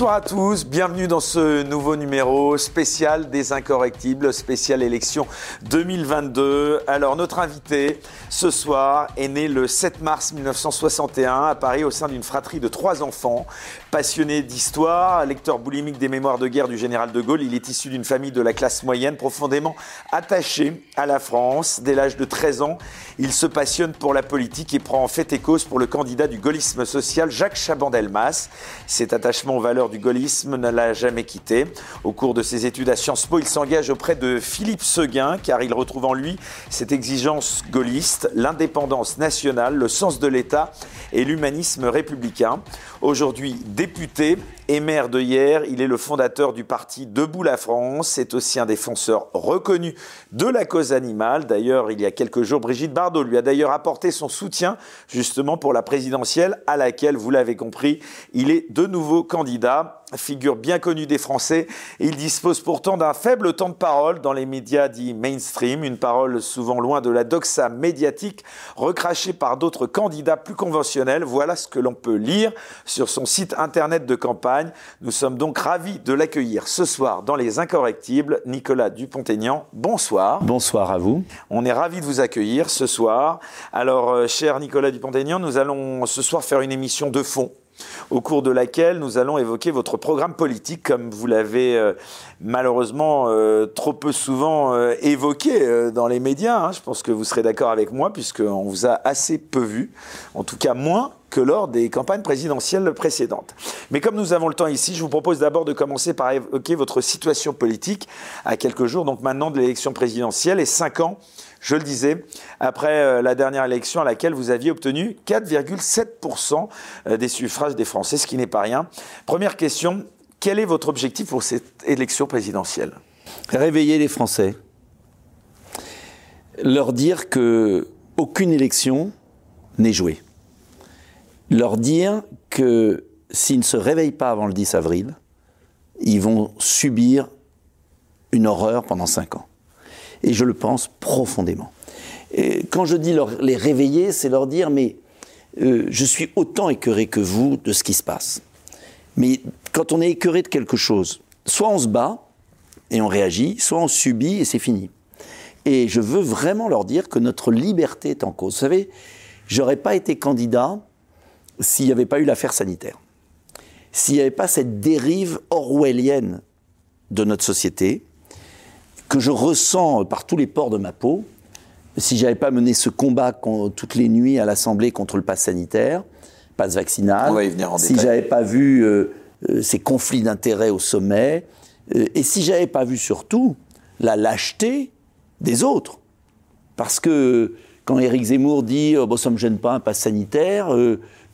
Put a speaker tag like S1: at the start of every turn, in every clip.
S1: Bonsoir à tous, bienvenue dans ce nouveau numéro spécial des Incorrectibles, spécial élection 2022. Alors notre invité ce soir est né le 7 mars 1961 à Paris au sein d'une fratrie de trois enfants. Passionné d'histoire, lecteur boulimique des mémoires de guerre du général de Gaulle, il est issu d'une famille de la classe moyenne profondément attachée à la France. Dès l'âge de 13 ans, il se passionne pour la politique et prend en fait et cause pour le candidat du gaullisme social Jacques Chaban-Delmas. Cet attachement aux valeurs du gaullisme ne l'a jamais quitté. Au cours de ses études à Sciences Po, il s'engage auprès de Philippe Seguin car il retrouve en lui cette exigence gaulliste, l'indépendance nationale, le sens de l'État et l'humanisme républicain. Aujourd'hui député et maire de hier, il est le fondateur du parti Debout la France. C'est aussi un défenseur reconnu de la cause animale. D'ailleurs, il y a quelques jours, Brigitte Bardot lui a d'ailleurs apporté son soutien justement pour la présidentielle à laquelle, vous l'avez compris, il est de nouveau candidat figure bien connue des Français. Il dispose pourtant d'un faible temps de parole dans les médias dits mainstream, une parole souvent loin de la doxa médiatique, recrachée par d'autres candidats plus conventionnels. Voilà ce que l'on peut lire sur son site internet de campagne. Nous sommes donc ravis de l'accueillir ce soir dans Les Incorrectibles. Nicolas Dupont-Aignan, bonsoir.
S2: Bonsoir à vous.
S1: On est ravis de vous accueillir ce soir. Alors, euh, cher Nicolas Dupont-Aignan, nous allons ce soir faire une émission de fond au cours de laquelle nous allons évoquer votre programme politique, comme vous l'avez euh, malheureusement euh, trop peu souvent euh, évoqué dans les médias. Hein. Je pense que vous serez d'accord avec moi, puisqu'on vous a assez peu vu, en tout cas moins que lors des campagnes présidentielles précédentes. Mais comme nous avons le temps ici, je vous propose d'abord de commencer par évoquer votre situation politique à quelques jours, donc maintenant de l'élection présidentielle et cinq ans je le disais, après euh, la dernière élection à laquelle vous aviez obtenu 4,7% euh, des suffrages des Français, ce qui n'est pas rien. Première question, quel est votre objectif pour cette élection présidentielle?
S2: Réveiller les Français. Leur dire que aucune élection n'est jouée. Leur dire que s'ils ne se réveillent pas avant le 10 avril, ils vont subir une horreur pendant cinq ans et je le pense profondément. Quand je dis les réveiller, c'est leur dire, mais euh, je suis autant écœuré que vous de ce qui se passe. Mais quand on est écœuré de quelque chose, soit on se bat et on réagit, soit on subit et c'est fini. Et je veux vraiment leur dire que notre liberté est en cause. Vous savez, j'aurais pas été candidat s'il n'y avait pas eu l'affaire sanitaire. S'il n'y avait pas cette dérive orwellienne de notre société, que je ressens par tous les pores de ma peau, si j'avais pas mené ce combat toutes les nuits à l'Assemblée contre le pass sanitaire, pass vaccinal, si j'avais pas vu euh, euh, ces conflits d'intérêts au sommet, euh, et si j'avais pas vu surtout la lâcheté des autres, parce que quand Éric Zemmour dit oh, bon, ça me gêne pas un pass sanitaire,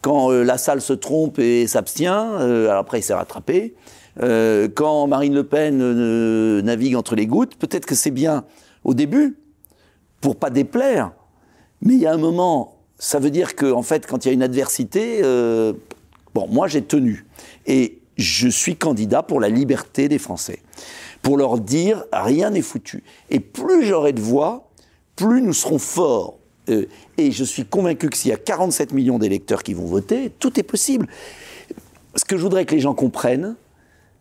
S2: quand la salle se trompe et s'abstient, alors après il s'est rattrapé. Euh, quand Marine Le Pen euh, navigue entre les gouttes, peut-être que c'est bien au début, pour pas déplaire, mais il y a un moment, ça veut dire qu'en en fait, quand il y a une adversité, euh, bon, moi j'ai tenu. Et je suis candidat pour la liberté des Français. Pour leur dire, rien n'est foutu. Et plus j'aurai de voix, plus nous serons forts. et je suis convaincu que s'il y a 47 millions d'électeurs qui vont voter, tout est possible. Ce que je voudrais que les gens comprennent,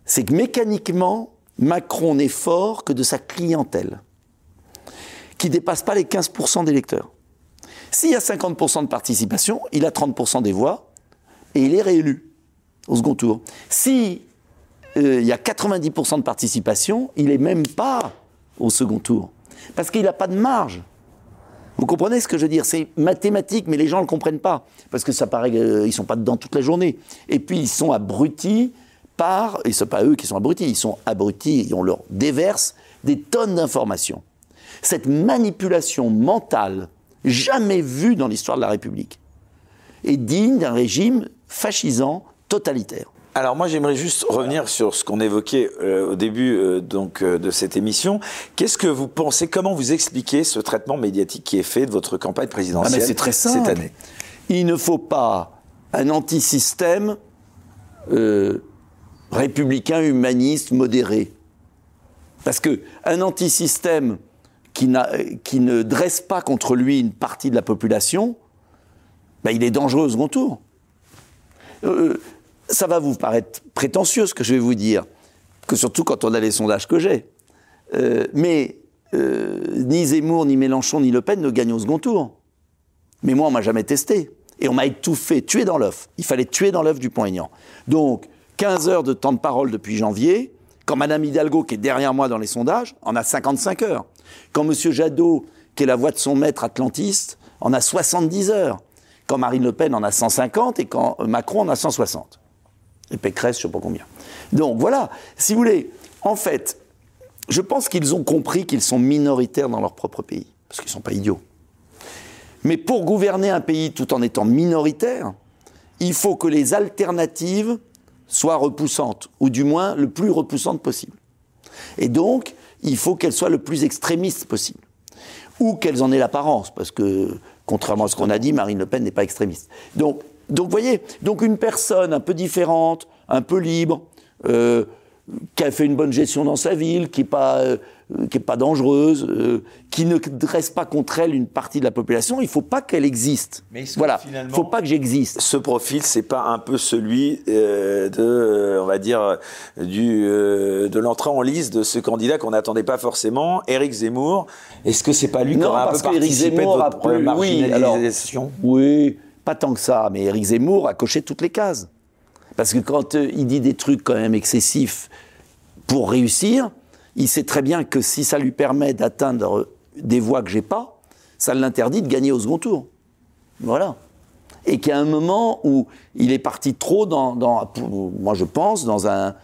S2: c'est que mécaniquement, Macron n'est fort que de sa clientèle, qui dépasse pas les 15% d'électeurs. S'il y a 50% de participation, il a 30% des voix et il est réélu au second tour. Si euh, y a 90% de participation, il n'est même pas au second tour. Parce qu'il n'a pas de marge. Vous comprenez ce que je veux dire? C'est mathématique, mais les gens ne le comprennent pas. Parce que ça paraît qu'ils ne sont pas dedans toute la journée. Et puis ils sont abrutis par, et ce n'est pas eux qui sont abrutis, ils sont abrutis, et on leur déverse des tonnes d'informations. Cette manipulation mentale, jamais vue dans l'histoire de la République, est digne d'un régime fascisant totalitaire.
S1: Alors moi j'aimerais juste revenir sur ce qu'on évoquait euh, au début euh, donc euh, de cette émission. Qu'est-ce que vous pensez Comment vous expliquez ce traitement médiatique qui est fait de votre campagne présidentielle
S2: ah, c'est très simple. cette année? Il ne faut pas un antisystème républicain, humaniste, modéré. Parce que un antisystème qui, qui ne dresse pas contre lui une partie de la population, ben il est dangereux au second tour. Euh, ça va vous paraître prétentieux ce que je vais vous dire, que surtout quand on a les sondages que j'ai. Euh, mais euh, ni Zemmour, ni Mélenchon, ni Le Pen ne gagnent au second tour. Mais moi, on m'a jamais testé. Et on m'a étouffé, tué dans l'œuf. Il fallait tuer dans l'œuf du point. Donc, 15 heures de temps de parole depuis janvier, quand Madame Hidalgo, qui est derrière moi dans les sondages, en a 55 heures. Quand Monsieur Jadot, qui est la voix de son maître atlantiste, en a 70 heures. Quand Marine Le Pen en a 150 et quand Macron en a 160. Et Pécresse, je sais pas combien. Donc voilà, si vous voulez, en fait, je pense qu'ils ont compris qu'ils sont minoritaires dans leur propre pays, parce qu'ils ne sont pas idiots. Mais pour gouverner un pays tout en étant minoritaire, il faut que les alternatives soient repoussantes, ou du moins le plus repoussantes possible. Et donc, il faut qu'elles soient le plus extrémistes possible. Ou qu'elles en aient l'apparence, parce que, contrairement à ce qu'on a dit, Marine Le Pen n'est pas extrémiste. Donc, donc, vous voyez, donc une personne un peu différente, un peu libre, euh, qui a fait une bonne gestion dans sa ville, qui n'est pas, euh, qui est pas dangereuse, euh, qui ne dresse pas contre elle une partie de la population, il ne faut pas qu'elle existe. Mais voilà, il ne faut pas que j'existe.
S1: Ce profil, c'est pas un peu celui de, on va dire, du, de l'entrée en liste de ce candidat qu'on n'attendait pas forcément, Éric Zemmour. Est-ce que c'est pas lui qui aura un peu participé Zemmour de votre marginalisation
S2: oui, oui, pas tant que ça, mais Éric Zemmour a coché toutes les cases. Parce que quand euh, il dit des trucs quand même excessifs pour réussir, il sait très bien que si ça lui permet d'atteindre des voix que j'ai pas, ça l'interdit de gagner au second tour. Voilà. Et qu'il y a un moment où il est parti trop dans, moi je pense, dans un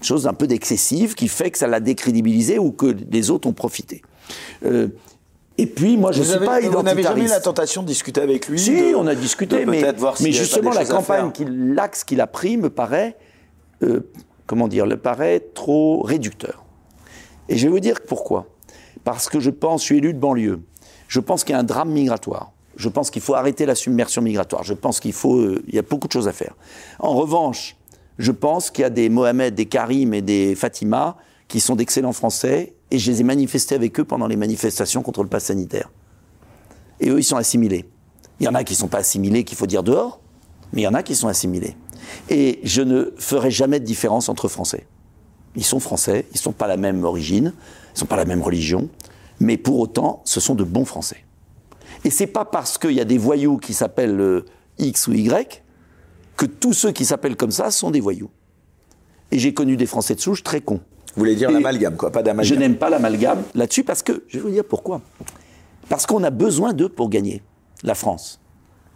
S2: chose un peu d'excessif qui fait que ça l'a décrédibilisé ou que les autres ont profité. Euh, et puis, moi, je ne suis pas identitariste. Vous n'avez jamais eu
S1: la tentation de discuter avec lui
S2: Si, on a discuté, mais, mais justement, la campagne, l'axe qu'il a pris me paraît, euh, comment dire, le paraît trop réducteur. Et je vais vous dire pourquoi. Parce que je pense, je suis élu de banlieue, je pense qu'il y a un drame migratoire. Je pense qu'il faut arrêter la submersion migratoire. Je pense qu'il faut, euh, il y a beaucoup de choses à faire. En revanche, je pense qu'il y a des Mohamed, des Karim et des Fatima qui sont d'excellents Français et je les ai manifestés avec eux pendant les manifestations contre le pass sanitaire. Et eux, ils sont assimilés. Il y en a qui ne sont pas assimilés, qu'il faut dire dehors, mais il y en a qui sont assimilés. Et je ne ferai jamais de différence entre Français. Ils sont Français, ils ne sont pas la même origine, ils ne sont pas la même religion, mais pour autant, ce sont de bons Français. Et c'est pas parce qu'il y a des voyous qui s'appellent euh, X ou Y que tous ceux qui s'appellent comme ça sont des voyous. Et j'ai connu des Français de souche très cons.
S1: Vous voulez dire l'amalgame, quoi, pas d'amalgame.
S2: Je n'aime pas l'amalgame là-dessus parce que, je vais vous dire pourquoi. Parce qu'on a besoin d'eux pour gagner, la France.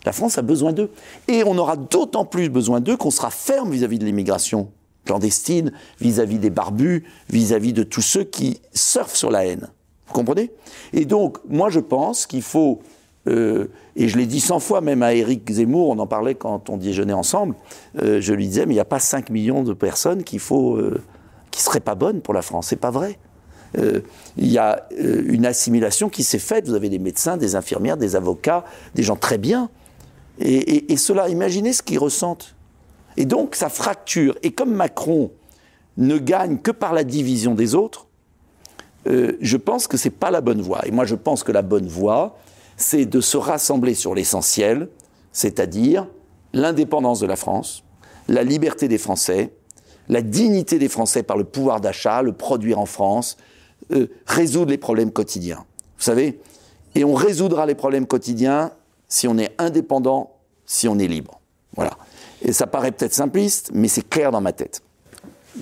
S2: La France a besoin d'eux. Et on aura d'autant plus besoin d'eux qu'on sera ferme vis-à-vis de l'immigration clandestine, vis-à-vis des barbus, vis-à-vis de tous ceux qui surfent sur la haine. Vous comprenez? Et donc, moi, je pense qu'il faut, euh, et je l'ai dit cent fois même à Éric Zemmour, on en parlait quand on déjeunait ensemble, euh, je lui disais, mais il n'y a pas 5 millions de personnes qu'il faut euh, qui serait pas bonne pour la France. C'est pas vrai. Euh, il y a euh, une assimilation qui s'est faite. Vous avez des médecins, des infirmières, des avocats, des gens très bien. Et, cela, imaginez ce qu'ils ressentent. Et donc, ça fracture. Et comme Macron ne gagne que par la division des autres, euh, je pense que c'est pas la bonne voie. Et moi, je pense que la bonne voie, c'est de se rassembler sur l'essentiel, c'est-à-dire l'indépendance de la France, la liberté des Français, la dignité des Français par le pouvoir d'achat, le produire en France, euh, résoudre les problèmes quotidiens. Vous savez Et on résoudra les problèmes quotidiens si on est indépendant, si on est libre. Voilà. Et ça paraît peut-être simpliste, mais c'est clair dans ma tête.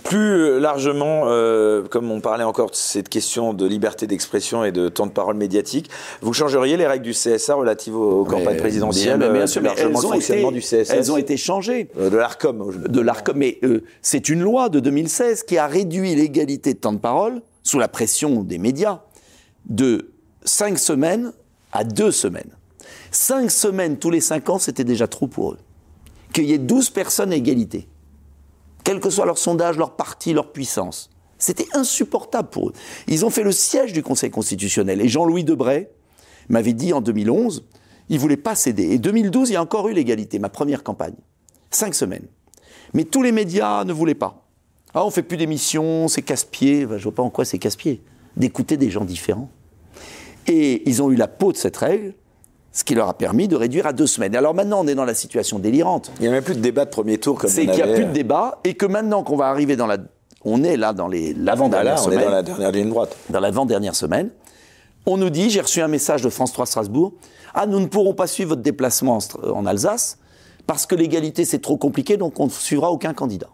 S1: Plus euh, largement, euh, comme on parlait encore de cette question de liberté d'expression et de temps de parole médiatique, vous changeriez les règles du CSA relatives aux, campagnes présidentielles
S2: bien, bien sûr, mais elles, ont été, du elles ont été changées.
S1: Euh, de l'ARCOM.
S2: De l'ARCOM, mais c'est une loi de 2016 qui a réduit l'égalité de temps de parole, sous la pression des médias, de 5 semaines à 2 semaines. 5 semaines tous les 5 ans, c'était déjà trop pour eux. Qu'il y ait 12 personnes à égalité quel que soit leur sondage, leur parti, leur puissance. C'était insupportable pour eux. Ils ont fait le siège du Conseil constitutionnel. Et Jean-Louis Debray m'avait dit en 2011, il ne voulait pas céder. Et 2012, il y a encore eu l'égalité, ma première campagne. Cinq semaines. Mais tous les médias ne voulaient pas. Ah, on fait plus d'émissions, c'est casse-pied. Je je vois pas en quoi c'est casse-pied. D'écouter des gens différents. Et ils ont eu la peau de cette règle. Ce qui leur a permis de réduire à deux semaines. Alors maintenant, on est dans la situation délirante.
S1: Il n'y a même plus de débat de premier tour comme
S2: C'est qu'il n'y a plus de débat et que maintenant qu'on va arriver dans la. On est là dans l'avant-dernière semaine.
S1: On est dans la dernière ligne droite.
S2: Dans l'avant-dernière semaine. On nous dit, j'ai reçu un message de France 3 Strasbourg, ah, nous ne pourrons pas suivre votre déplacement en Alsace parce que l'égalité c'est trop compliqué, donc on ne suivra aucun candidat.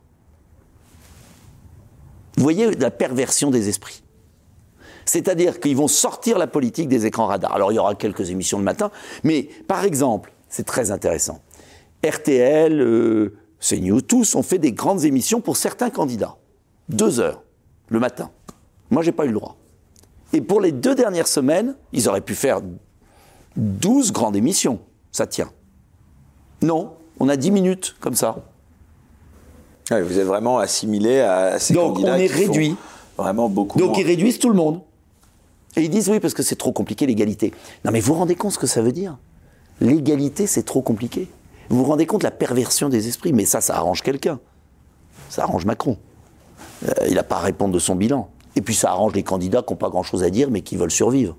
S2: Vous voyez la perversion des esprits. C'est-à-dire qu'ils vont sortir la politique des écrans radars. Alors il y aura quelques émissions le matin, mais par exemple, c'est très intéressant. RTL, euh, CNews, tous ont fait des grandes émissions pour certains candidats. Deux heures le matin. Moi, j'ai pas eu le droit. Et pour les deux dernières semaines, ils auraient pu faire 12 grandes émissions. Ça tient. Non, on a 10 minutes comme ça.
S1: vous êtes vraiment assimilé à ces
S2: Donc on est réduit.
S1: Vraiment beaucoup.
S2: Donc ils réduisent tout le monde. Et ils disent oui, parce que c'est trop compliqué l'égalité. Non, mais vous vous rendez compte ce que ça veut dire? L'égalité, c'est trop compliqué. Vous vous rendez compte la perversion des esprits Mais ça, ça arrange quelqu'un. Ça arrange Macron. Euh, il n'a pas à répondre de son bilan. Et puis ça arrange les candidats qui n'ont pas grand-chose à dire, mais qui veulent survivre.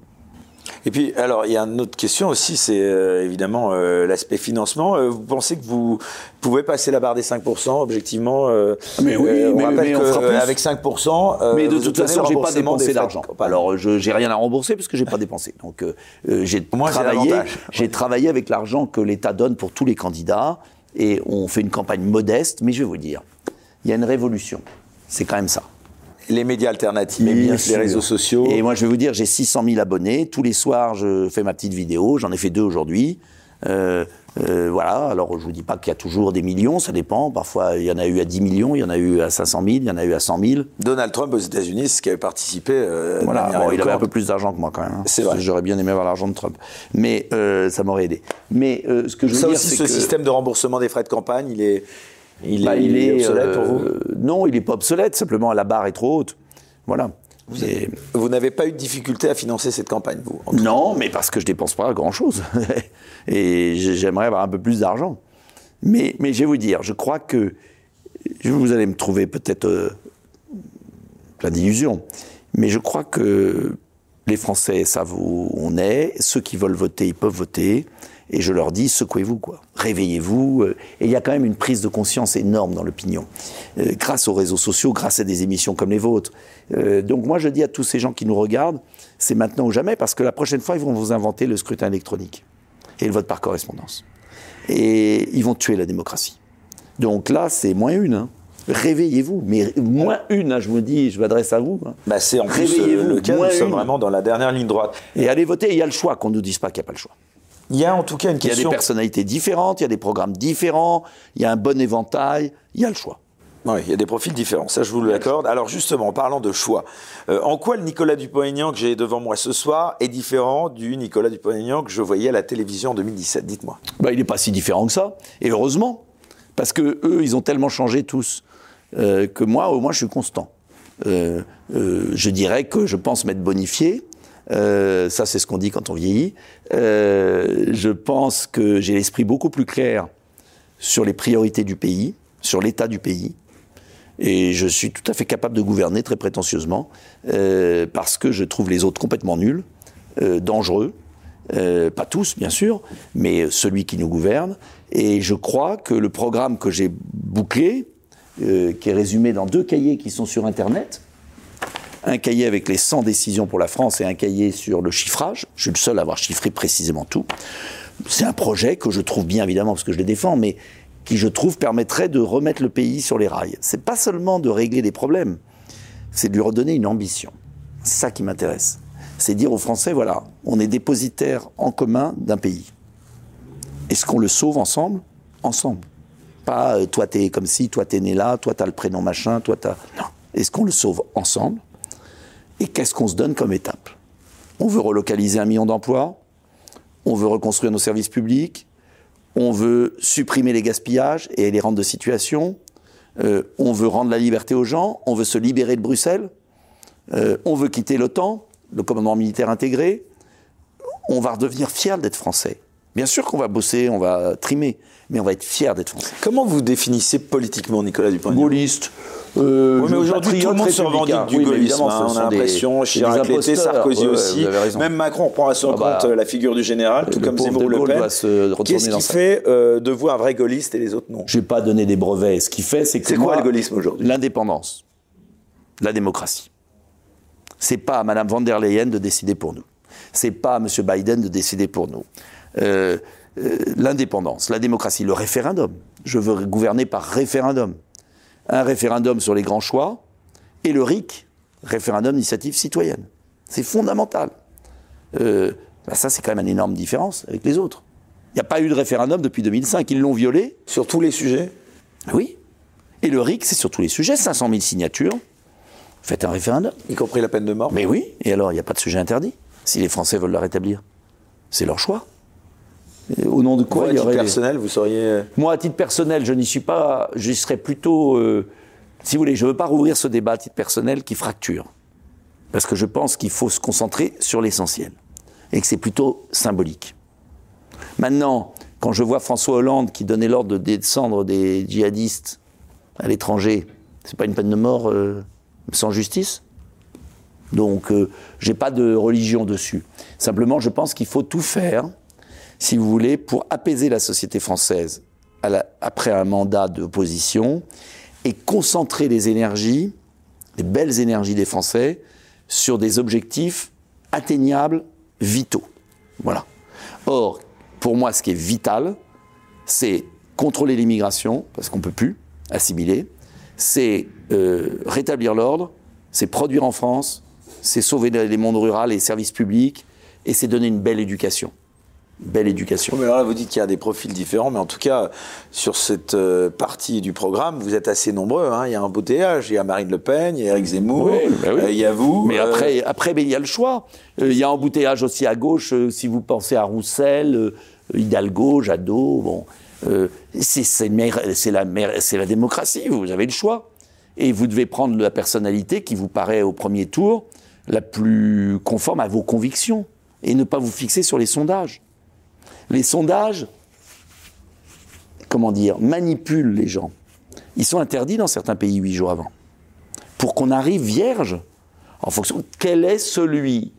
S1: Et puis, alors, il y a une autre question aussi, c'est euh, évidemment euh, l'aspect financement. Euh, vous pensez que vous pouvez passer la barre des 5%, objectivement
S2: Mais oui,
S1: on
S2: mais,
S1: rappelle qu'avec 5%,
S2: mais de toute façon, j'ai pas dépensé d'argent. Alors, je j'ai rien à rembourser parce que j'ai pas dépensé. Donc, j'ai travaillé, j'ai travaillé avec l'argent que l'État donne pour tous les candidats et on fait une campagne modeste. Mais je vais vous dire, il y a une révolution. C'est quand même ça
S1: les médias alternatifs, les réseaux sociaux.
S2: Et moi, je vais vous dire, j'ai 600 000 abonnés. Tous les soirs, je fais ma petite vidéo. J'en ai fait deux aujourd'hui. Euh, euh, voilà, alors je vous dis pas qu'il y a toujours des millions, ça dépend. Parfois, il y en a eu à 10 millions, il y en a eu à 500 000, il y en a eu à 100 000.
S1: Donald Trump aux États-Unis, ce qui avait participé. Euh,
S2: voilà, bon, il avait un peu plus d'argent que moi quand même. Hein.
S1: C'est vrai.
S2: J'aurais bien aimé avoir l'argent de Trump, mais ça m'aurait aidé. Mais ce que je veux
S1: ça
S2: dire,
S1: aussi,
S2: c'est
S1: ce système de remboursement des frais de campagne, il est, il,
S2: bah,
S1: est, il est, obsolète pour vous
S2: Non, il n'est pas obsolète. Simplement, la barre est trop haute. Voilà.
S1: Vous, n'avez pas eu de difficulté à financer cette campagne, vous
S2: Non, mais parce que je dépense pas grand-chose. Et j'aimerais avoir un peu plus d'argent. Mais, mais je vais vous dire, je crois que vous allez me trouver peut-être euh, plein d'illusions, mais je crois que les Français savent où on est. Ceux qui veulent voter, ils peuvent voter. Et je leur dis, secouez-vous, quoi. Réveillez-vous. Euh, et il y a quand même une prise de conscience énorme dans l'opinion. Euh, grâce aux réseaux sociaux, grâce à des émissions comme les vôtres. Euh, donc moi, je dis à tous ces gens qui nous regardent, c'est maintenant ou jamais, parce que la prochaine fois, ils vont vous inventer le scrutin électronique et le vote par correspondance. Et ils vont tuer la démocratie. Donc là, c'est moins une. Hein. Réveillez-vous, mais moins une, hein, je vous dis, je m'adresse à vous. Hein.
S1: Bah c'est en plus le cas, nous sommes vraiment dans la dernière ligne droite.
S2: Et allez voter, il y a le choix, qu'on ne nous dise pas qu'il n'y a pas le choix.
S1: Il y a en tout cas une question.
S2: Il y a des personnalités différentes, il y a des programmes différents, il y a un bon éventail, il y a le choix.
S1: Oui, il y a des profils différents, ça je vous l'accorde. Alors justement, en parlant de choix, euh, en quoi le Nicolas Dupont-Aignan que j'ai devant moi ce soir est différent du Nicolas Dupont-Aignan que je voyais à la télévision en 2017 Dites-moi.
S2: Bah, il n'est pas si différent que ça, et heureusement, parce que eux, ils ont tellement changé tous euh, que moi, au moins, je suis constant. Euh, je dirais que je pense m'être bonifié, euh, ça, c'est ce qu'on dit quand on vieillit. Euh, je pense que j'ai l'esprit beaucoup plus clair sur les priorités du pays, sur l'état du pays. Et je suis tout à fait capable de gouverner très prétentieusement, euh, parce que je trouve les autres complètement nuls, dangereux. pas tous, bien sûr, mais celui qui nous gouverne. Et je crois que le programme que j'ai bouclé, qui est résumé dans deux cahiers qui sont sur Internet, un cahier avec les 100 décisions pour la France et un cahier sur le chiffrage. Je suis le seul à avoir chiffré précisément tout. C'est un projet que je trouve bien évidemment parce que je le défends, mais qui je trouve permettrait de remettre le pays sur les rails. C'est pas seulement de régler des problèmes, c'est de lui redonner une ambition. C'est ça qui m'intéresse. C'est dire aux Français, voilà, on est dépositaire en commun d'un pays. Est-ce qu'on le sauve ensemble? Ensemble. Pas euh, toi t'es comme si, toi t'es né là, toi t'as le prénom machin, toi t'as. Non. Est-ce qu'on le sauve ensemble? Et qu'est-ce qu'on se donne comme étape? On veut relocaliser un million d'emplois, on veut reconstruire nos services publics, on veut supprimer les gaspillages et les rentes de situation, euh, on veut rendre la liberté aux gens, on veut se libérer de Bruxelles, euh, on veut quitter l'OTAN, le commandement militaire intégré, on va redevenir fier d'être français. Bien sûr qu'on va bosser, on va trimer, mais on va être fier d'être français.
S1: Comment vous définissez politiquement Nicolas Dupont
S2: Gaulliste. Euh,
S1: Oui, mais aujourd'hui, tout le monde se revendique du
S2: Oui,
S1: gaullisme. hein, on a l'impression, Chirac l'était. Sarkozy
S2: Ouais,
S1: aussi. Même Macron prend à son
S2: Ah bah,
S1: compte euh, la figure du général, tout comme Zemmour Le Pen. Qu'est-ce qui fait euh, de vous un vrai gaulliste et les autres non?
S2: Je vais pas donner des brevets. Ce qu'il fait, c'est que
S1: C'est quoi le gaullisme aujourd'hui?
S2: L'indépendance, la démocratie. C'est pas à Madame van der Leyen de décider pour nous. C'est pas à Monsieur Biden de décider pour nous. Euh, l'indépendance, la démocratie, le référendum. Je veux gouverner par référendum. Un référendum sur les grands choix et le RIC, référendum d'initiative citoyenne. C'est fondamental. Euh, bah ça, c'est quand même une énorme différence avec les autres. Il n'y a pas eu de référendum depuis 2005. Ils l'ont violé.
S1: Sur tous les sujets?
S2: Oui. Et le RIC, c'est sur tous les sujets, 500 000 signatures. Faites un référendum.
S1: Y compris la peine de mort?
S2: Mais oui, et alors, il n'y a pas de sujet interdit. Si les Français veulent la rétablir, c'est leur choix. Et au nom de quoi
S1: à
S2: il y
S1: titre personnel, vous seriez...
S2: Moi, à titre personnel, je n'y suis pas... Je serais plutôt... euh, si vous voulez, je ne veux pas rouvrir ce débat à titre personnel qui fracture. Parce que je pense qu'il faut se concentrer sur l'essentiel. Et que c'est plutôt symbolique. Maintenant, quand je vois François Hollande qui donnait l'ordre de descendre des djihadistes à l'étranger, c'est pas une peine de mort euh, sans justice Donc, euh, j'ai pas de religion dessus. Simplement, je pense qu'il faut tout faire, si vous voulez, pour apaiser la société française à la- après un mandat d'opposition et concentrer les énergies, les belles énergies des Français, sur des objectifs atteignables, vitaux. Voilà. Or, pour moi, ce qui est vital, c'est contrôler l'immigration, parce qu'on ne peut plus assimiler, c'est euh, rétablir l'ordre, c'est produire en France, c'est sauver les mondes ruraux et les services publics, et c'est donner une belle éducation. Belle éducation.
S1: Mais alors là, vous dites qu'il y a des profils différents, mais en tout cas, sur cette euh, partie du programme, vous êtes assez nombreux. hein. Il y a un embouteillage, il y a Marine Le Pen, il y a Eric Zemmour,
S2: Oui, ben oui.
S1: euh, il y a vous.
S2: Mais
S1: euh,
S2: après, après il y a le choix. Euh, Il y a embouteillage aussi à gauche, si vous pensez à Roussel, Hidalgo, Jadot, bon. c'est la, la démocratie, vous avez le choix. Et vous devez prendre la personnalité qui vous paraît au premier tour la plus conforme à vos convictions et ne pas vous fixer sur les sondages. Les sondages, comment dire, manipulent les gens. Ils sont interdits dans certains pays huit jours avant. Pour qu'on arrive vierge, en fonction de quel est celui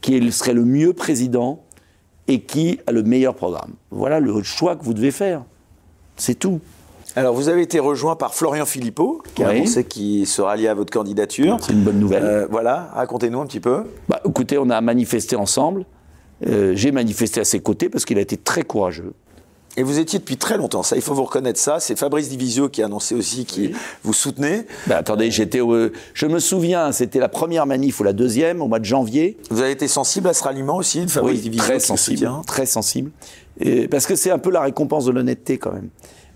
S2: qui serait le mieux président et qui a le meilleur programme. Voilà le choix que vous devez faire. C'est tout.
S1: Alors, vous avez été rejoint par Florian Philippot, qui a
S2: Oui.
S1: annoncé qu'il se ralliait à votre candidature.
S2: C'est une bonne nouvelle.
S1: Euh, voilà, racontez-nous un petit peu.
S2: Bah, écoutez, on a manifesté ensemble. Euh, J'ai manifesté à ses côtés parce qu'il a été très courageux.
S1: Et vous étiez depuis très longtemps, ça, il faut vous reconnaître ça. C'est Fabrice Divisio qui a annoncé aussi qu'il vous soutenait.
S2: Bah, attendez, j'étais. au- je me souviens, c'était la première manif ou la deuxième au mois de janvier.
S1: Vous avez été sensible à ce ralliement aussi de Fabrice
S2: Oui,
S1: Divisio
S2: très
S1: qui le
S2: sensible, très sensible. Et parce que c'est un peu la récompense de l'honnêteté quand même.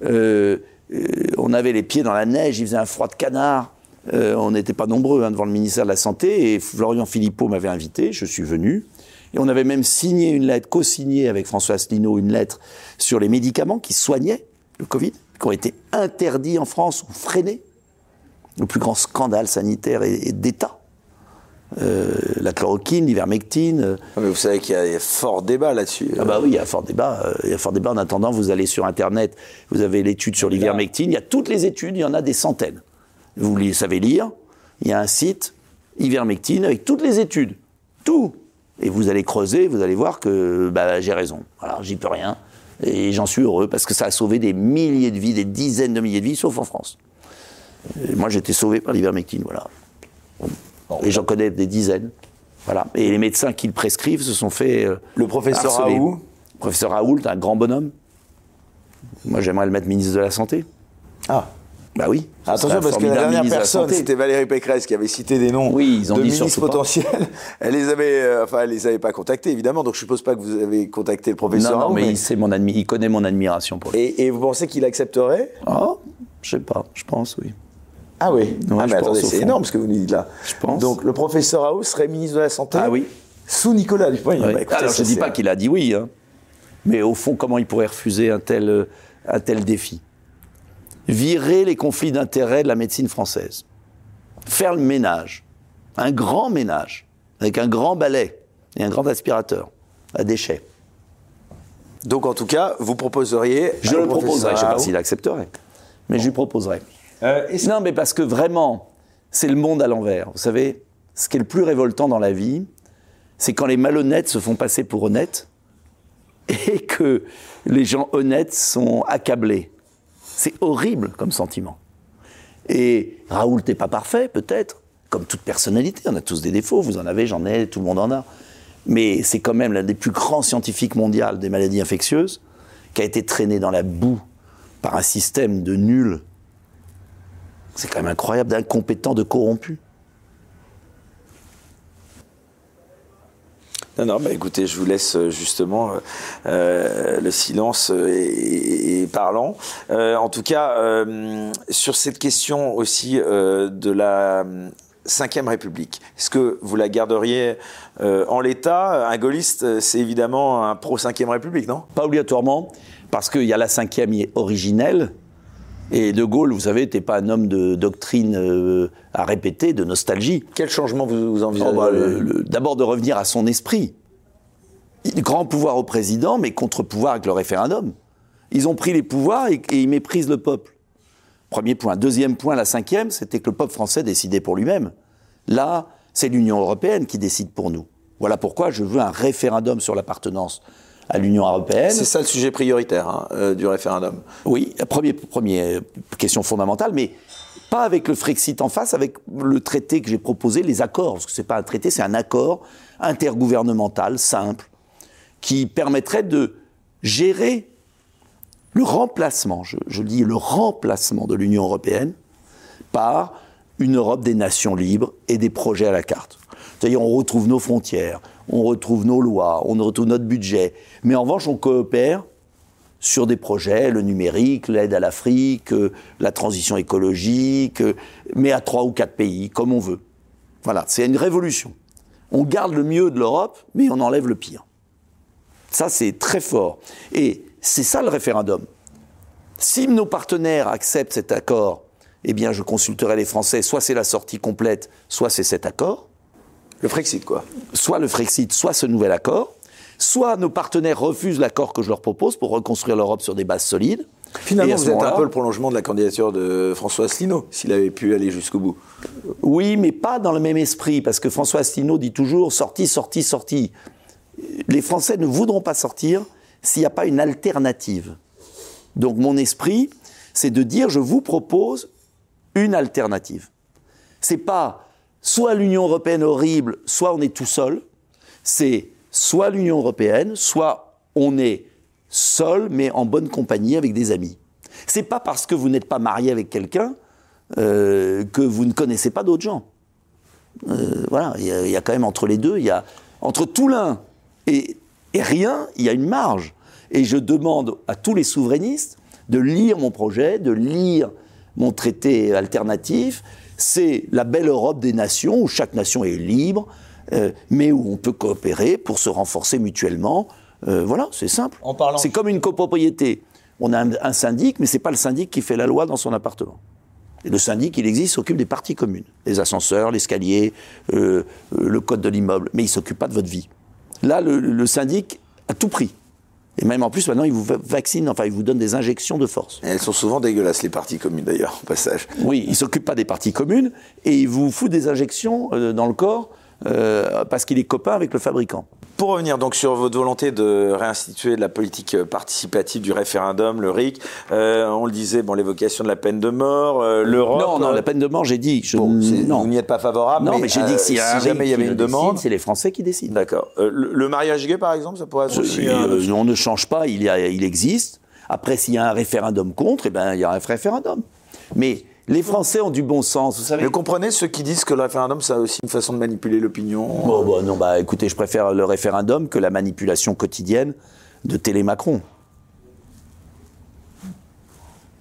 S2: Euh, euh, on avait les pieds dans la neige, il faisait un froid de canard. Euh, on n'était pas nombreux hein, devant le ministère de la Santé et Florian Philippot m'avait invité, je suis venu. Et on avait même signé une lettre, co-signé avec François Asselineau une lettre sur les médicaments qui soignaient le Covid, qui ont été interdits en France ou freinés. Le plus grand scandale sanitaire et, et d'État. Euh, la chloroquine, l'ivermectine, euh,
S1: Ah, mais Vous savez qu'il y a fort débat là-dessus.
S2: ah bah oui, il y a fort débat. euh, Il y a fort débat. En attendant, vous allez sur Internet, vous avez l'étude sur l'ivermectine. Il y a toutes les études, il y en a des centaines. Vous les savez lire. Il y a un site, ivermectine, avec toutes les études. Tout. Et vous allez creuser, vous allez voir que bah, j'ai raison. Alors, j'y peux rien. Et j'en suis heureux parce que ça a sauvé des milliers de vies, des dizaines de milliers de vies, sauf en France. Et moi, j'étais sauvé par l'ivermectine, voilà. Et j'en connais des dizaines. Voilà. Et les médecins qui le prescrivent se sont fait. euh,
S1: Le professeur
S2: harceler.
S1: Raoult
S2: Le professeur Raoult, un grand bonhomme. Moi, j'aimerais le mettre ministre de la Santé.
S1: Ah.
S2: Bah oui. ce
S1: Attention, parce que la dernière
S2: de
S1: personne, c'était Valérie Pécresse qui avait cité des noms
S2: Oui, ils ont
S1: de
S2: dit
S1: ministres
S2: pas.
S1: potentiels. Elle les avait, euh, enfin, elle les avait pas contactés, évidemment. Donc, je suppose pas que vous avez contacté le professeur
S2: Non, non,
S1: Raoult.
S2: mais,
S1: mais-
S2: il, sait mon admi- il connaît mon admiration pour lui.
S1: Et, et vous pensez qu'il accepterait?
S2: Oh, je sais pas, je pense, oui.
S1: Ah oui.
S2: Ouais,
S1: ah, mais attendez, c'est énorme ce que vous nous dites là.
S2: Je pense.
S1: Donc, le professeur Raoult serait ministre de la Santé
S2: Ah oui.
S1: Sous Nicolas Dupont-Aignan.
S2: Oui.
S1: Bah, écoutez,
S2: Alors, je ne dis pas qu'il a dit oui, hein. mais au fond, comment il pourrait refuser un tel, euh, un tel défi? Virer les conflits d'intérêts de la médecine française. Faire le ménage. Un grand ménage. Avec un grand balai et un grand aspirateur à déchets.
S1: Donc, en tout cas, vous proposeriez.
S2: Je le proposerai. Je ne sais pas
S1: Raoult-
S2: s'il accepterait. Mais je lui proposerai. Euh, non, mais parce que vraiment, c'est le monde à l'envers. Vous savez, ce qui est le plus révoltant dans la vie, c'est quand les malhonnêtes se font passer pour honnêtes et que les gens honnêtes sont accablés. C'est horrible comme sentiment. Et Raoul n'est pas parfait, peut-être, comme toute personnalité. On a tous des défauts, vous en avez, j'en ai, tout le monde en a. Mais c'est quand même l'un des plus grands scientifiques mondiaux des maladies infectieuses, qui a été traîné dans la boue par un système de nuls. C'est quand même incroyable, d'incompétents, de corrompus.
S1: Non, non, bah écoutez, je vous laisse euh, justement euh, euh, le silence est, parlant. en tout cas, sur cette question aussi de la Cinquième République, est-ce que vous la garderiez en l'état? Un gaulliste, c'est évidemment un pro-Cinquième République, non?
S2: Pas obligatoirement, parce qu'il y a la cinquième originelle, et De Gaulle, vous savez, n'était pas un homme de doctrine à répéter, de nostalgie.
S1: Quel changement vous, envisagez oh, bah,
S2: D'abord de revenir à son esprit. Grand pouvoir au président, mais contre-pouvoir avec le référendum. Ils ont pris les pouvoirs et, ils méprisent le peuple. Premier point. Deuxième point, la cinquième, c'était que le peuple français décidait pour lui-même. Là, c'est l'Union européenne qui décide pour nous. Voilà pourquoi je veux un référendum sur l'appartenance à l'Union européenne.
S1: C'est ça le sujet prioritaire hein, euh, du référendum.
S2: Oui, première premier, question fondamentale, mais pas avec le Frexit en face, avec le traité que j'ai proposé, les accords, parce que ce n'est pas un traité, c'est un accord intergouvernemental simple qui permettrait de gérer le remplacement, je, dis le remplacement de l'Union européenne par une Europe des nations libres et des projets à la carte. C'est-à-dire on retrouve nos frontières, on retrouve nos lois, on retrouve notre budget, mais en revanche on coopère sur des projets, le numérique, l'aide à l'Afrique, euh, la transition écologique, euh, mais à trois ou quatre pays, comme on veut. Voilà, c'est une révolution. On garde le mieux de l'Europe, mais on enlève le pire. Ça, c'est très fort. Et c'est ça le référendum. Si nos partenaires acceptent cet accord, eh bien, je consulterai les Français. Soit c'est la sortie complète, soit c'est cet accord.
S1: Le Frexit, quoi.
S2: Soit le Frexit, soit ce nouvel accord. Soit nos partenaires refusent l'accord que je leur propose pour reconstruire l'Europe sur des bases solides.
S1: Finalement, vous êtes un peu le prolongement de la candidature de François Asselineau, s'il avait pu aller jusqu'au bout.
S2: Oui, mais pas dans le même esprit, parce que François Asselineau dit toujours sortie, sortie, sortie les Français ne voudront pas sortir s'il n'y a pas une alternative. Donc mon esprit, c'est de dire je vous propose une alternative. C'est pas soit l'Union européenne horrible, soit on est tout seul. C'est soit l'Union européenne, soit on est seul mais en bonne compagnie avec des amis. C'est pas parce que vous n'êtes pas marié avec quelqu'un euh, que vous ne connaissez pas d'autres gens. Euh, voilà, il y, a quand même entre les deux, il y a entre tout l'un et, rien, il y a une marge. Et je demande à tous les souverainistes de lire mon projet, de lire mon traité alternatif. C'est la belle Europe des nations, où chaque nation est libre, euh, mais où on peut coopérer pour se renforcer mutuellement. Euh, voilà, c'est simple. C'est comme une copropriété. On a un, syndic, mais ce n'est pas le syndic qui fait la loi dans son appartement. Et le syndic, il existe, s'occupe des parties communes. Les ascenseurs, l'escalier, euh, le code de l'immeuble. Mais il ne s'occupe pas de votre vie. Là, le, syndic a tout pris. Et même en plus, maintenant, il vous vaccine, enfin, il vous donne des injections de force.
S1: elles sont souvent dégueulasses, les parties communes, d'ailleurs, au passage.
S2: Oui, il ne s'occupe pas des parties communes et il vous fout des injections euh, dans le corps euh, parce qu'il est copain avec le fabricant.
S1: Pour revenir donc sur votre volonté de réinstituer la politique participative du référendum, le RIC, euh, on le disait, bon, l'évocation de la peine de mort, euh, l'Europe.
S2: Non, non, la peine de mort, j'ai dit.
S1: Je, non. Vous n'y êtes pas favorable.
S2: Non, mais, j'ai dit que si,
S1: jamais il y avait une demande,
S2: c'est les Français qui décident.
S1: D'accord. le, mariage gay, par exemple, ça pourrait être aussi.
S2: on ne change pas, il, y a, il existe. Après, s'il y a un référendum contre, eh ben, il y a un référendum. Mais les Français ont du bon sens, vous savez.
S1: Vous comprenez ceux qui disent que le référendum, c'est aussi une façon de manipuler l'opinion
S2: bon, Non, bah écoutez, je préfère le référendum que la manipulation quotidienne de Télé Macron.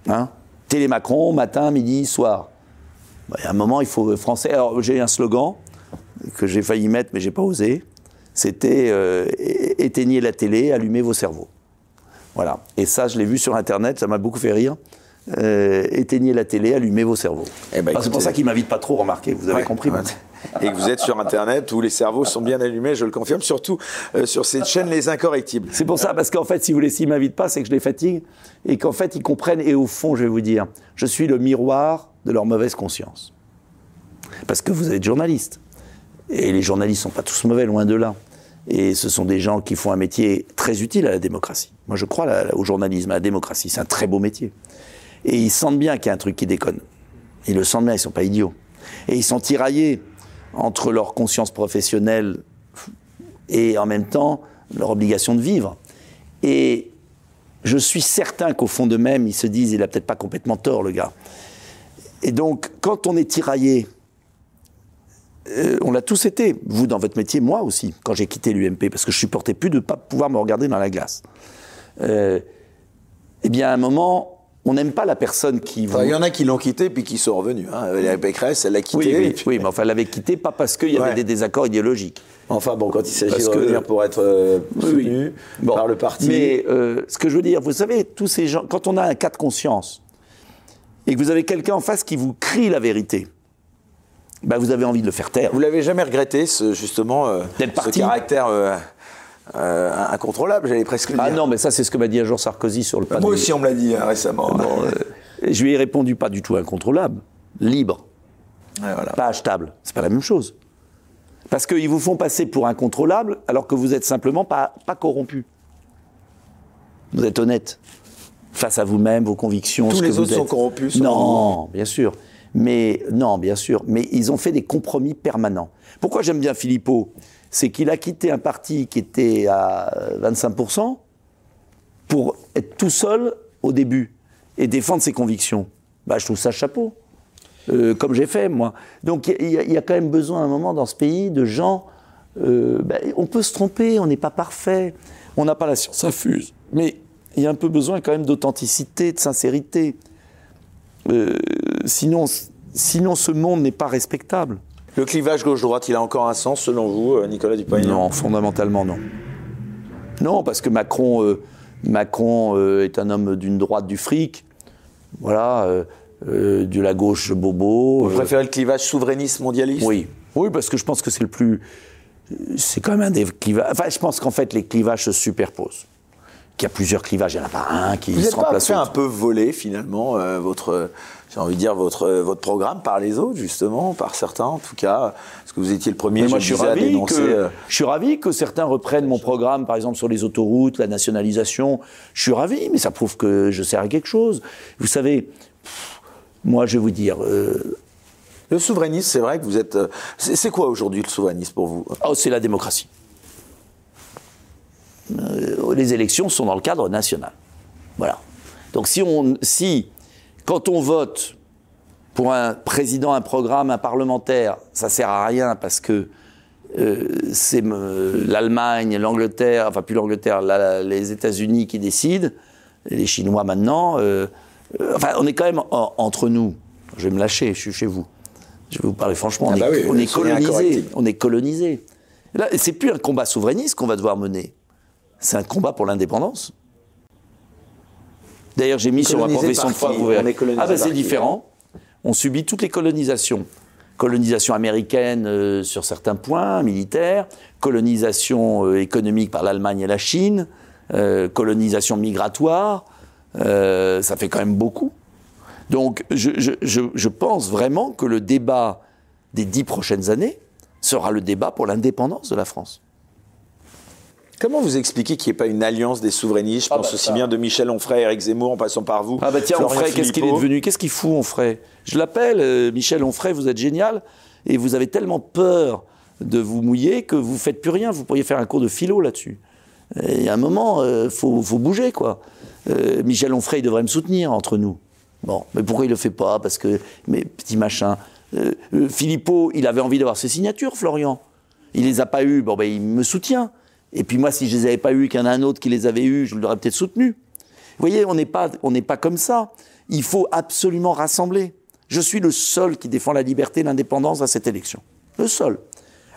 S2: Hein? Télé Macron, matin, midi, soir. Bah, à un moment, il faut français. Alors, j'ai un slogan que j'ai failli mettre, mais j'ai pas osé. C'était euh, éteignez la télé, allumez vos cerveaux. Voilà. Et ça, je l'ai vu sur Internet, ça m'a beaucoup fait rire. Euh, éteignez la télé, allumez vos cerveaux.
S1: Eh ben,
S2: c'est pour ça qu'il m'invite pas trop, remarquez, vous avez
S1: Ouais,
S2: compris.
S1: ouais. Et que vous êtes sur Internet où les cerveaux sont bien allumés, je le confirme, surtout euh, sur cette chaîne Les Incorrectibles.
S2: C'est pour ça, parce qu'en fait, si vous voulez, s'ils m'invitent pas, c'est que je les fatigue, et qu'en fait, ils comprennent, et au fond, je vais vous dire, je suis le miroir de leur mauvaise conscience. Parce que vous êtes journaliste. Et les journalistes sont pas tous mauvais, loin de là. Et ce sont des gens qui font un métier très utile à la démocratie. Moi, je crois au journalisme, à la démocratie. C'est un très beau métier. Et ils sentent bien qu'il y a un truc qui déconne. Ils le sentent bien, ils sont pas idiots. Et ils sont tiraillés entre leur conscience professionnelle et en même temps leur obligation de vivre. Et je suis certain qu'au fond d'eux-mêmes, ils se disent, il a peut-être pas complètement tort, le gars. Et donc, quand on est tiraillé, euh, on l'a tous été, vous dans votre métier, moi aussi, quand j'ai quitté l'UMP, parce que je supportais plus de ne pas pouvoir me regarder dans la glace. Euh, eh bien, à un moment, on n'aime pas la personne qui vous...
S1: Enfin, il y en a qui l'ont quitté puis qui sont revenus. Hein. La Pécresse, elle l'a quitté.
S2: oui, mais enfin, elle l'avait quitté, pas parce qu'il y avait
S1: Ouais.
S2: des désaccords idéologiques.
S1: Enfin bon, quand il s'agit de
S2: que-
S1: revenir pour être euh, soutenu
S2: oui. Bon.
S1: par le parti.
S2: Mais euh, ce que je veux dire, vous savez, tous ces gens, quand on a un cas de conscience et que vous avez quelqu'un en face qui vous crie la vérité, ben vous avez envie de le faire taire.
S1: Vous l'avez jamais regretté, ce, justement, euh, ce caractère euh, incontrôlable, j'allais presque le
S2: Ah non, mais ça, c'est ce que m'a dit un jour Sarkozy sur le pas
S1: Moi aussi, on me l'a dit hein, récemment.
S2: Bon, euh, je lui ai répondu pas du tout incontrôlable, libre,
S1: Ouais, voilà.
S2: pas achetable. C'est pas la même chose. Parce qu'ils vous font passer pour incontrôlable alors que vous êtes simplement pas, pas corrompu. Vous êtes honnête face à vous-même, vos convictions.
S1: Tous
S2: ce
S1: les
S2: que vous
S1: autres sont corrompus,
S2: Non, bien sûr. Mais non, bien sûr. Mais ils ont fait des compromis permanents. Pourquoi j'aime bien Philippot C'est qu'il a quitté un parti qui était à 25% pour être tout seul au début et défendre ses convictions. Bah, je trouve ça chapeau. Euh, comme j'ai fait, moi. Donc, il y, a- quand même besoin, à un moment, dans ce pays, de gens. euh, bah, on peut se tromper, on n'est pas parfait, on n'a pas la science infuse. Mais il y a un peu besoin, quand même, d'authenticité, de sincérité. Euh, sinon, sinon, ce monde n'est pas respectable.
S1: Le clivage gauche-droite, il a encore un sens, selon vous, euh, Nicolas Dupont-Aignan?
S2: Non, fondamentalement non. Non, parce que Macron, euh, Macron euh, est un homme d'une droite du fric, voilà, euh, de la gauche bobo.
S1: Vous préférez le clivage souverainiste mondialiste?
S2: Oui, oui, parce que je pense que c'est le plus, c'est quand même un des clivages. Enfin, je pense qu'en fait les clivages se superposent. Qu'il y a plusieurs clivages, il n'y en a pas un qui
S1: Vous
S2: se
S1: n'êtes pas
S2: remplace
S1: fait un peu voler finalement votre, j'ai envie de dire votre euh, votre programme par les autres justement, par certains en tout cas, parce que vous étiez le premier,
S2: moi,
S1: je,
S2: je suis,
S1: disais, à
S2: ravi
S1: dénoncer.
S2: que,
S1: euh,
S2: je suis ravi que certains reprennent mon programme, par exemple sur les autoroutes, la nationalisation. Je suis ravi, mais ça prouve que je sers à quelque chose. Vous savez, pff, moi, je vais vous dire, euh,
S1: Le souverainisme, c'est vrai que vous êtes. C'est c'est quoi aujourd'hui le souverainisme pour vous?
S2: Oh, c'est la démocratie. Euh, les élections sont dans le cadre national. Voilà. Donc si on, si, quand on vote pour un président, un programme, un parlementaire, ça sert à rien parce que euh, c'est euh, l'Allemagne, l'Angleterre, enfin plus l'Angleterre, la- les États-Unis qui décident, et les Chinois maintenant. euh, euh, enfin, on est quand même en- entre nous. Je vais me lâcher, je suis chez vous. Je vais vous parler franchement.
S1: Ah
S2: on
S1: bah
S2: est,
S1: oui,
S2: on est
S1: soyez
S2: colonisé.
S1: incorrectible.
S2: On est colonisé. Là, c'est plus un combat souverainiste qu'on va devoir mener. C'est un combat pour l'indépendance. D'ailleurs, j'ai mis sur ma profession de foi. vous verrez. Ah ben c'est différent. On subit toutes les colonisations. Colonisation américaine euh, sur certains points, militaire, colonisation euh, économique par l'Allemagne et la Chine, euh, colonisation migratoire, ça fait quand même beaucoup. Donc je, je- je- je pense vraiment que le débat des dix prochaines années sera le débat pour l'indépendance de la France.
S1: Comment vous expliquez qu'il n'y ait pas une alliance des souverainistes? Je
S2: Ah
S1: pense
S2: bah
S1: aussi
S2: ça.
S1: bien de Michel Onfray, Eric Zemmour, en passant par vous.
S2: Ah bah tiens,
S1: Florian
S2: Onfray, qu'est-ce qu'il est devenu? Qu'est-ce qu'il fout, Onfray Je l'appelle, euh, Michel Onfray, vous êtes génial, et vous avez tellement peur de vous mouiller que vous faites plus rien. Vous pourriez faire un cours de philo là-dessus. Et à un moment, il faut, faut bouger, quoi. Euh, Michel Onfray, il devrait me soutenir entre nous. Bon, mais pourquoi il le fait pas? Parce que, mais petit machin. Euh, euh, Philippot, il avait envie d'avoir ses signatures, Florian. Il les a pas eues, bon ben il me soutient. Et puis moi, si je les avais pas eues, qu'il y en a un autre qui les avait eues, je l'aurais peut-être soutenu. Vous voyez, on n'est pas, on n'est pas comme ça. Il faut absolument rassembler. Je suis le seul qui défend la liberté et l'indépendance à cette élection. Le seul.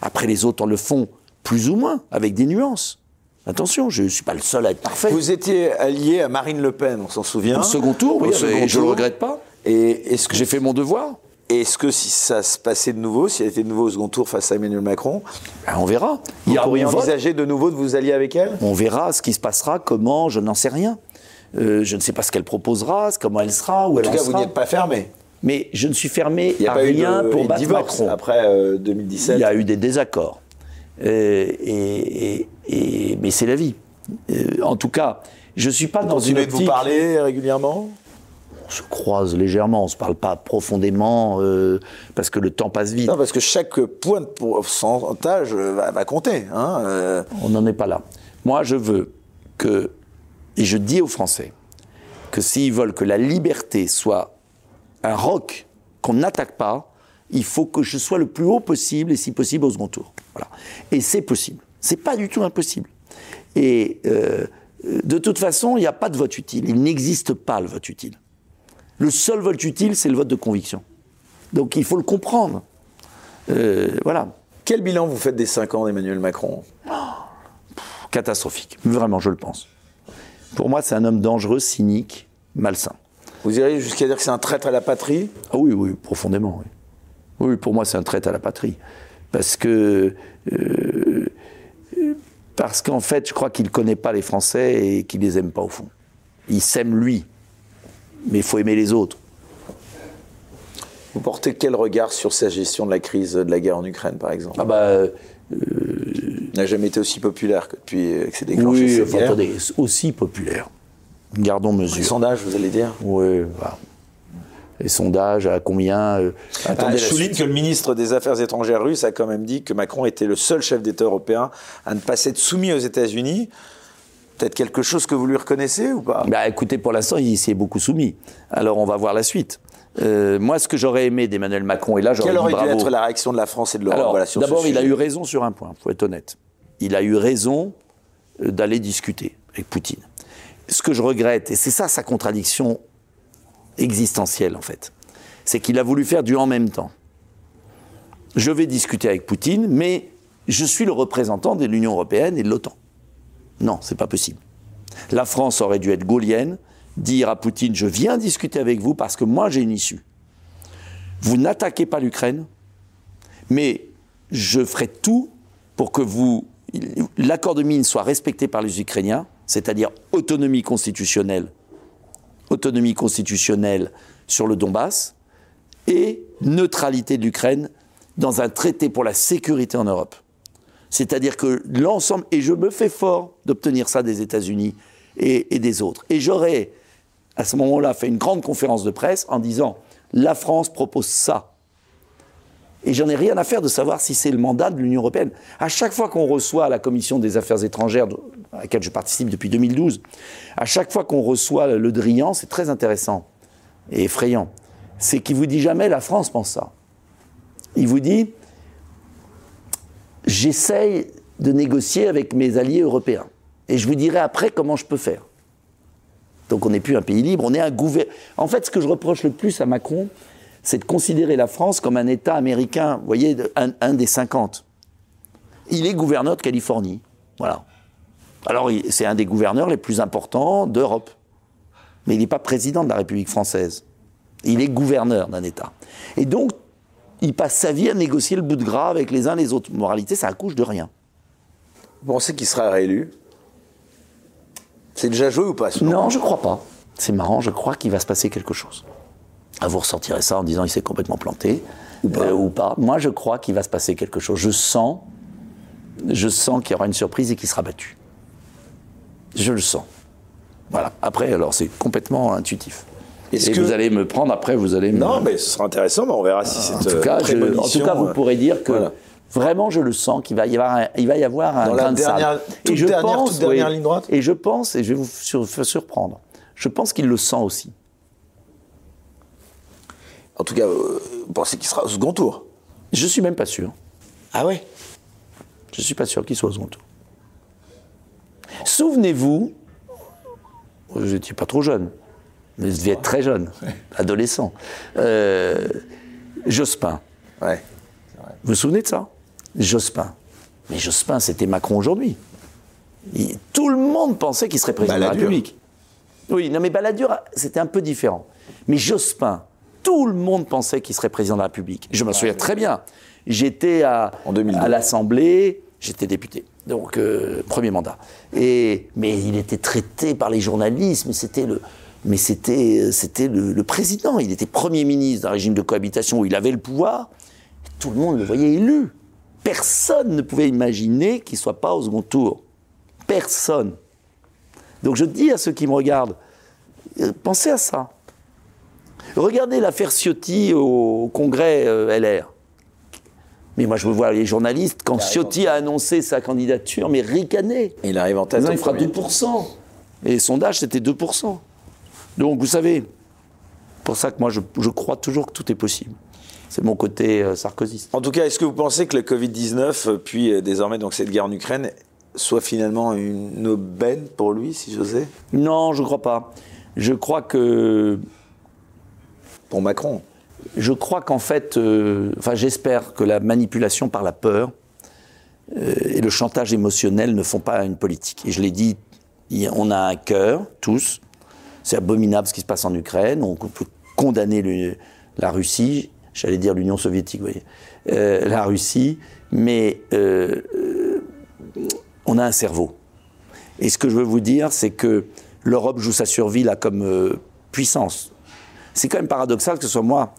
S2: Après, les autres le font plus ou moins, avec des nuances. Attention, je ne suis pas le seul à être parfait.
S1: Vous étiez allié à Marine Le Pen, on s'en souvient.
S2: Au second tour, oui,
S1: Au second
S2: et je ne le regrette pas.
S1: Et est-ce que,
S2: J'ai fait mon devoir.
S1: Est-ce que si ça se passait de nouveau, si elle était de nouveau au second tour face à Emmanuel Macron,
S2: Ben, on verra.
S1: vous
S2: Il
S1: pourriez envisager de nouveau de vous allier avec elle?
S2: On verra ce qui se passera, comment, je n'en sais rien. Euh, je ne sais pas ce qu'elle proposera, comment elle sera, où
S1: En
S2: elle
S1: tout
S2: en
S1: cas, vous n'y êtes pas fermé.
S2: Mais je ne suis fermé
S1: Il n'y a
S2: à
S1: pas
S2: rien
S1: eu de
S2: pour
S1: de
S2: battre
S1: divorce
S2: Macron.
S1: après euh, 2017.
S2: Il y a eu des désaccords. Euh, et, et- et- mais c'est la vie. Euh, en tout cas, je ne suis pas dans une
S1: de vous
S2: optique...
S1: parler régulièrement?
S2: On se croise légèrement, on ne se parle pas profondément, euh, parce que le temps passe vite.
S1: Non, parce que chaque point de pourcentage euh, va, va compter. Hein, euh.
S2: On n'en est pas là. Moi, je veux que, et je dis aux Français, que s'ils veulent que la liberté soit un roc qu'on n'attaque pas, il faut que je sois le plus haut possible et si possible au second tour. Voilà. Et c'est possible. C'est pas du tout impossible. Et euh, de toute façon, il n'y a pas de vote utile. Il n'existe pas le vote utile. Le seul vote utile, c'est le vote de conviction. Donc il faut le comprendre. Euh, voilà.
S1: Quel bilan vous faites des 5 ans d'Emmanuel Macron?
S2: Catastrophique. Vraiment, je le pense. Pour moi, c'est un homme dangereux, cynique, malsain.
S1: Vous iriez jusqu'à dire que c'est un traître à la patrie?
S2: Ah oui, oui, profondément, oui. Oui, pour moi, c'est un traître à la patrie. Parce que. euh, parce qu'en fait, je crois qu'il ne connaît pas les Français et qu'il les aime pas au fond. Il s'aime lui. Mais il faut aimer les autres.
S1: Vous portez quel regard sur sa gestion de la crise de la guerre en Ukraine, par exemple?
S2: Ah bah. euh,
S1: Il n'a jamais été aussi populaire que depuis que c'est déclenché
S2: oui,
S1: cette
S2: enfin,
S1: guerre.
S2: attendez, aussi populaire. Gardons
S1: Les
S2: mesure.
S1: sondages, vous allez dire?
S2: Oui, voilà. Les sondages, à combien euh, Attendez,
S1: Ah, je souligne que le ministre des Affaires étrangères russe a quand même dit que Macron était le seul chef d'État européen à ne pas s'être soumis aux États-Unis. Peut-être quelque chose que vous lui reconnaissez ou pas?
S2: Bah, écoutez, pour l'instant, il s'y est beaucoup soumis. Alors, on va voir la suite. Euh, moi, ce que j'aurais aimé d'Emmanuel Macron, et là, j'aurais
S1: Quelle aurait dû
S2: bravo.
S1: être la réaction de la France et de l'Europe voilà,
S2: d'abord, il a eu raison sur un point, faut être honnête. Il a eu raison euh, d'aller discuter avec Poutine. Ce que je regrette, et c'est ça sa contradiction existentielle, en fait, c'est qu'il a voulu faire du en même temps. Je vais discuter avec Poutine, mais je suis le représentant de l'Union européenne et de l'OTAN. Non, c'est pas possible. La France aurait dû être gaulienne, dire à Poutine je viens discuter avec vous parce que moi j'ai une issue. Vous n'attaquez pas l'Ukraine, mais je ferai tout pour que vous l'accord de Minsk soit respecté par les Ukrainiens, c'est-à-dire autonomie constitutionnelle, autonomie constitutionnelle sur le Donbass et neutralité de l'Ukraine dans un traité pour la sécurité en Europe. C'est-à-dire que l'ensemble, et je me fais fort d'obtenir ça des États-Unis et, des autres. Et j'aurais, à ce moment-là, fait une grande conférence de presse en disant la France propose ça. Et j'en ai rien à faire de savoir si c'est le mandat de l'Union européenne. À chaque fois qu'on reçoit la commission des affaires étrangères, à laquelle je participe depuis 2012, à chaque fois qu'on reçoit le Drian, c'est très intéressant et effrayant. C'est qu'il vous dit jamais la France pense ça. Il vous dit j'essaye de négocier avec mes alliés européens. Et je vous dirai après comment je peux faire. Donc on n'est plus un pays libre, on est un gouvernement. En fait, ce que je reproche le plus à Macron, c'est de considérer la France comme un État américain, vous voyez, un, un des 50. Il est gouverneur de Californie. Voilà. Alors, c'est un des gouverneurs les plus importants d'Europe. Mais il n'est pas président de la République française. Il est gouverneur d'un État. Et donc, il passe sa vie à négocier le bout de gras avec les uns les autres. Moralité, ça accouche de rien.
S1: Vous pensez qu'il sera réélu? C'est déjà joué ou pas
S2: Non, je crois pas. C'est marrant, je crois qu'il va se passer quelque chose. Ah, vous ressortirez ça en disant il s'est complètement planté euh, ou pas. Moi, je crois qu'il va se passer quelque chose. Je sens, je sens qu'il y aura une surprise et qu'il sera battu. Je le sens. Voilà. Après, alors c'est complètement intuitif.
S1: Est-ce
S2: Et
S1: que-
S2: vous allez me prendre après, vous allez me.
S1: Non, mais ce sera intéressant, mais on verra si c'est
S2: en tout cas, je- en tout cas, vous pourrez dire que
S1: voilà.
S2: vraiment, je le sens qu'il va y avoir, un, il va y avoir un
S1: Dans la
S2: grain de sable.
S1: dernière- toute dernière- toute dernière ligne droite
S2: Et je pense, et je vais vous sur- surprendre, je pense qu'il le sent aussi.
S1: En tout cas, euh, vous pensez qu'il sera au second tour?
S2: Je suis même pas sûr.
S1: Ah ouais?
S2: Je suis pas sûr qu'il soit au second tour. Souvenez-vous, vous n'étiez pas trop jeune, vous deviez être très jeune, adolescent. Euh, Jospin.
S1: Ouais.
S2: Vous vous souvenez de ça? Jospin. Mais Jospin, c'était Macron aujourd'hui. tout le monde pensait qu'il serait président de la République. Oui, non mais Balladur, c'était un peu différent. Mais Jospin, tout le monde pensait qu'il serait président de la République. Je me souviens très bien. J'étais à, à l'Assemblée, j'étais député. Donc, euh, premier mandat. Et, mais il était traité par les journalistes, mais c'était le, mais c'était, c'était le, président. Il était premier ministre d'un régime de cohabitation où il avait le pouvoir. Tout le monde le voyait élu. Personne ne pouvait imaginer qu'il ne soit pas au second tour. Personne. Donc je dis à ceux qui me regardent, euh, pensez à ça. Regardez l'affaire Ciotti au congrès euh, LR. Mais moi, je veux voir les journalistes, quand Ciotti a annoncé sa candidature, mais ricané.
S1: Il arrive en tête.
S2: il fera 2%. Et les sondages, c'était 2%. Donc, vous savez, pour ça que moi, je, crois toujours que tout est possible. C'est mon côté euh, sarkozyste.
S1: En tout cas, est-ce que vous pensez que le Covid-19, euh, puis euh, désormais donc cette guerre en Ukraine, soit finalement une aubaine pour lui, si j'osais
S2: Non, je ne crois pas. Je crois que...
S1: Pour Macron
S2: je crois qu'en fait, euh, enfin j'espère que la manipulation par la peur et le chantage émotionnel ne font pas une politique. Et je l'ai dit, on a un cœur, tous. C'est abominable ce qui se passe en Ukraine. On peut condamner la Russie, j'allais dire l'Union soviétique, vous voyez, euh, la Russie, mais on a un cerveau. Et ce que je veux vous dire, c'est que l'Europe joue sa survie là comme puissance. C'est quand même paradoxal que ce soit moi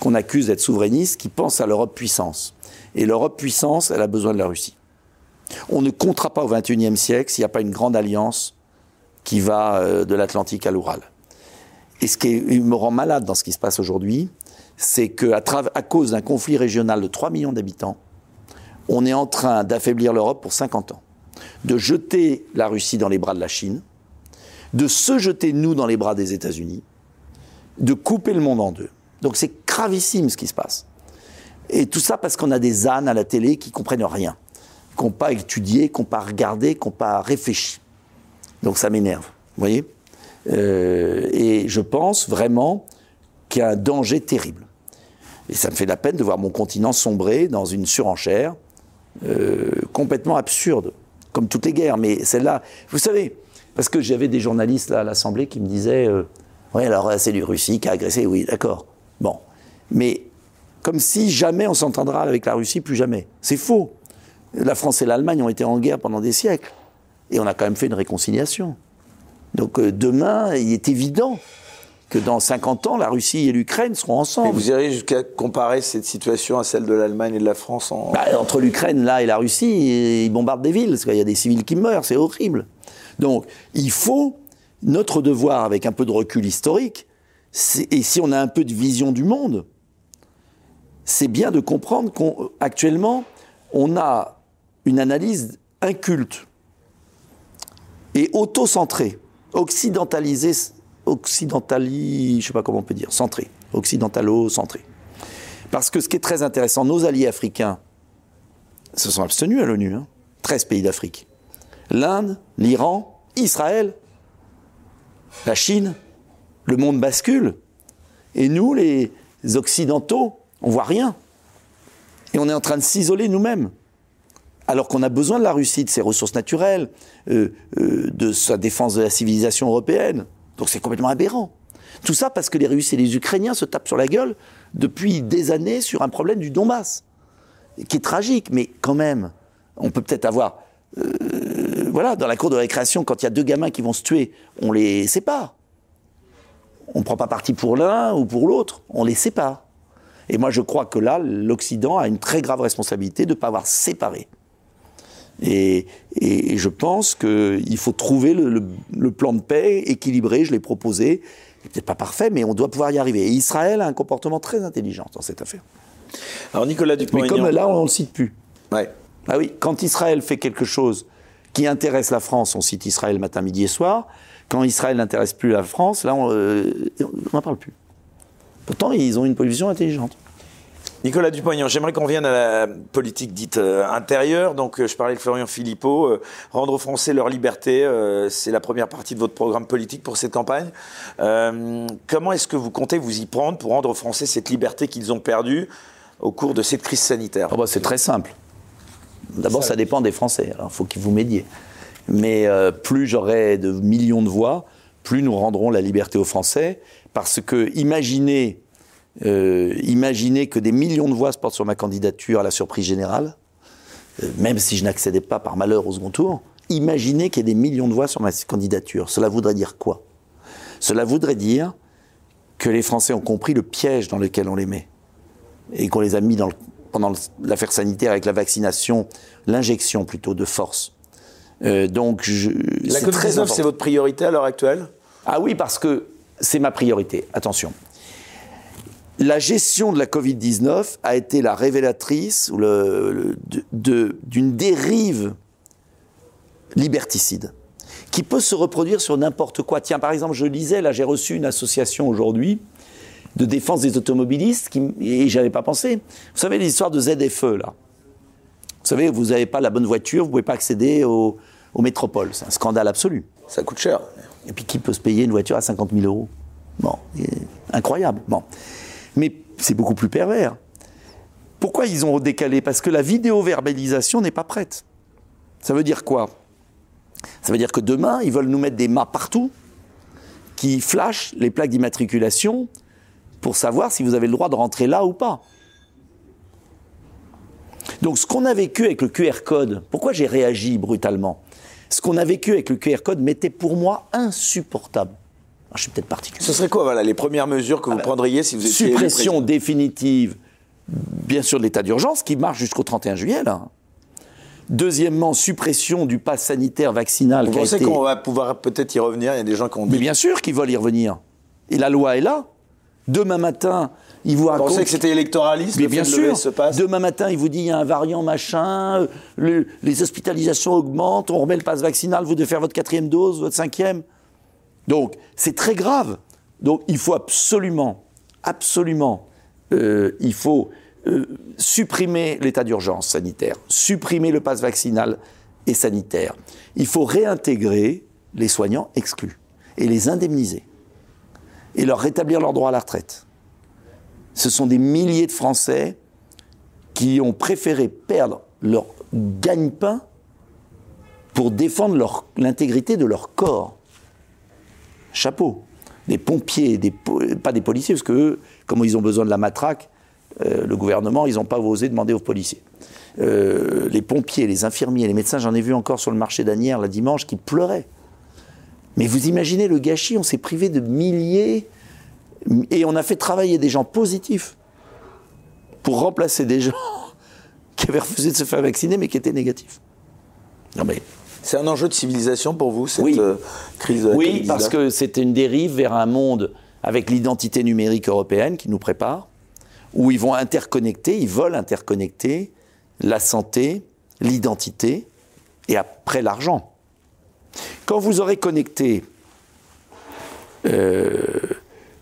S2: qu'on accuse d'être souverainiste qui pense à l'Europe puissance. Et l'Europe puissance, elle a besoin de la Russie. On ne comptera pas au XXIe siècle s'il n'y a pas une grande alliance qui va euh, de l'Atlantique à l'Oural. Et ce qui me rend malade dans ce qui se passe aujourd'hui, c'est qu'à à cause d'un conflit régional de 3 millions d'habitants, on est en train d'affaiblir l'Europe pour 50 ans, de jeter la Russie dans les bras de la Chine, de se jeter nous dans les bras des États-Unis, de couper le monde en deux. Donc c'est gravissime ce qui se passe. Et tout ça parce qu'on a des ânes à la télé qui comprennent rien, qui n'ont pas étudié, qui n'ont pas regardé, qui n'ont pas réfléchi. Donc ça m'énerve, vous voyez euh, Et je pense vraiment qu'il y a un danger terrible. Et ça me fait la peine de voir mon continent sombrer dans une surenchère euh, complètement absurde, comme toutes les guerres. Mais celle-là, vous savez, parce que j'avais des journalistes à l'Assemblée qui me disaient euh, Oui, alors c'est du Russie qui a agressé, oui, d'accord. Bon. Mais comme si jamais on s'entendra avec la Russie, plus jamais. C'est faux. La France et l'Allemagne ont été en guerre pendant des siècles. Et on a quand même fait une réconciliation. Donc euh, demain, il est évident que dans 50 ans, la Russie et l'Ukraine seront ensemble. Et
S1: vous irez jusqu'à comparer cette situation à celle de l'Allemagne et de la France en...
S2: Bah, entre l'Ukraine, là, et la Russie, ils bombardent des villes, parce qu'il y a des civils qui meurent, c'est horrible. Donc, il faut, notre devoir, avec un peu de recul historique, et si on a un peu de vision du monde, c'est bien de comprendre qu'actuellement, on, a une analyse inculte et auto-centrée, occidentalisée, occidentali, je sais pas comment on peut dire, centrée, occidentalo-centrée. Parce que ce qui est très intéressant, nos alliés africains se sont abstenus à l'ONU, 13 hein. pays d'Afrique. L'Inde, l'Iran, Israël, la Chine, le monde bascule. Et nous, les Occidentaux, on voit rien. Et on est en train de s'isoler nous-mêmes. Alors qu'on a besoin de la Russie, de ses ressources naturelles, euh, euh, de sa défense de la civilisation européenne. Donc c'est complètement aberrant. Tout ça parce que les Russes et les Ukrainiens se tapent sur la gueule depuis des années sur un problème du Donbass, qui est tragique, mais quand même, on peut peut-être avoir, euh, voilà, dans la cour de récréation, quand il y a deux gamins qui vont se tuer, on les sépare on ne prend pas parti pour l'un ou pour l'autre, on les sépare. Et moi, je crois que là, l'Occident a une très grave responsabilité de ne pas avoir séparé. Et, je pense qu'il faut trouver le, plan de paix équilibré, je l'ai proposé. Peut-être pas parfait, mais on doit pouvoir y arriver. Et Israël a un comportement très intelligent dans cette affaire.
S1: Alors Nicolas Dupont.
S2: Mais comme là, on ne le cite plus. Ouais. Ah oui, quand Israël fait quelque chose qui intéresse la France, on cite Israël matin, midi et soir. Quand Israël n'intéresse plus la France, là, on euh, n'en parle plus. Pourtant, ils ont une position intelligente.
S1: Nicolas Dupont-Aignan, j'aimerais qu'on vienne à la politique dite euh, intérieure. Donc, euh, je parlais de Florian Philippot. rendre aux Français leur liberté, c'est la première partie de votre programme politique pour cette campagne. comment est-ce que vous comptez vous y prendre pour rendre aux Français cette liberté qu'ils ont perdue au cours de cette crise sanitaire?
S2: Ah bah, C'est très simple. D'abord, ça dépend des Français. Il faut qu'ils vous m'aidiez. Mais euh, plus j'aurai de millions de voix, plus nous rendrons la liberté aux Français. Parce que imaginez, euh, imaginez que des millions de voix se portent sur ma candidature à la surprise générale, euh, même si je n'accédais pas par malheur au second tour. Imaginez qu'il y ait des millions de voix sur ma candidature. Cela voudrait dire quoi? Cela voudrait dire que les Français ont compris le piège dans lequel on les met et qu'on les a mis dans pendant l'affaire sanitaire avec la vaccination, l'injection plutôt de force.
S1: Euh, donc, je, la Covid-19, c'est votre priorité à l'heure actuelle?
S2: Ah oui, parce que c'est ma priorité. Attention. La gestion de la Covid-19 a été la révélatrice d'une dérive liberticide qui peut se reproduire sur n'importe quoi. Tiens, par exemple, je lisais, là j'ai reçu une association aujourd'hui de défense des automobilistes qui, et j'avais pas pensé. Vous savez l'histoire de ZFE là. Vous savez, vous n'avez pas la bonne voiture, vous pouvez pas accéder aux métropoles. C'est un scandale absolu.
S1: Ça coûte cher.
S2: Et puis qui peut se payer une voiture à 50 000 euros? Bon, incroyable. Bon, mais c'est beaucoup plus pervers. Pourquoi ils ont décalé? Parce que la vidéo-verbalisation n'est pas prête. Ça veut dire quoi? Ça veut dire que demain, ils veulent nous mettre des mâts partout qui flashent les plaques d'immatriculation pour savoir si vous avez le droit de rentrer là ou pas. Donc ce qu'on a vécu avec le QR code, pourquoi j'ai réagi brutalement? Ce qu'on a vécu avec le QR code m'était pour moi insupportable. Je suis peut-être particulier.
S1: Ce serait quoi voilà, les premières mesures que vous ah ben, prendriez si vous étiez
S2: Suppression définitive, bien sûr, de l'état d'urgence qui marche jusqu'au 31 juillet. Là. Deuxièmement, suppression du pass sanitaire vaccinal.
S1: Vous pensez qu'on va pouvoir peut-être y revenir? Il y a des gens qui ont dit...
S2: Mais bien sûr qu'ils veulent y revenir. Et la loi est là. Demain matin, il vous raconte.
S1: Vous pensez que c'était électoraliste
S2: Mais bien sûr. Demain matin, il vous dit il y a un variant machin, les hospitalisations augmentent, on remet le passe vaccinal, vous devez faire votre quatrième dose, votre cinquième. Donc c'est très grave. Donc il faut absolument, absolument, euh, il faut euh, supprimer l'état d'urgence sanitaire, supprimer le passe vaccinal et sanitaire. Il faut réintégrer les soignants exclus et les indemniser et leur rétablir leur droit à la retraite. Ce sont des milliers de Français qui ont préféré perdre leur gagne-pain pour défendre l'intégrité de leur corps. Chapeau. Des pompiers, pas des policiers, parce que comme ils ont besoin de la matraque, euh, le gouvernement, ils n'ont pas osé demander aux policiers. Euh, les pompiers, les infirmiers, les médecins, j'en ai vu encore sur le marché d'Anières la dimanche, qui pleuraient. Mais vous imaginez le gâchis, on s'est privé de milliers et on a fait travailler des gens positifs pour remplacer des gens qui avaient refusé de se faire vacciner mais qui étaient négatifs.
S1: Non mais c'est un enjeu de civilisation pour vous cette
S2: oui.
S1: Euh, crise
S2: Oui, parce que c'était une dérive vers un monde avec l'identité numérique européenne qui nous prépare, où ils vont interconnecter, ils veulent interconnecter la santé, l'identité et après l'argent. Quand vous aurez connecté euh,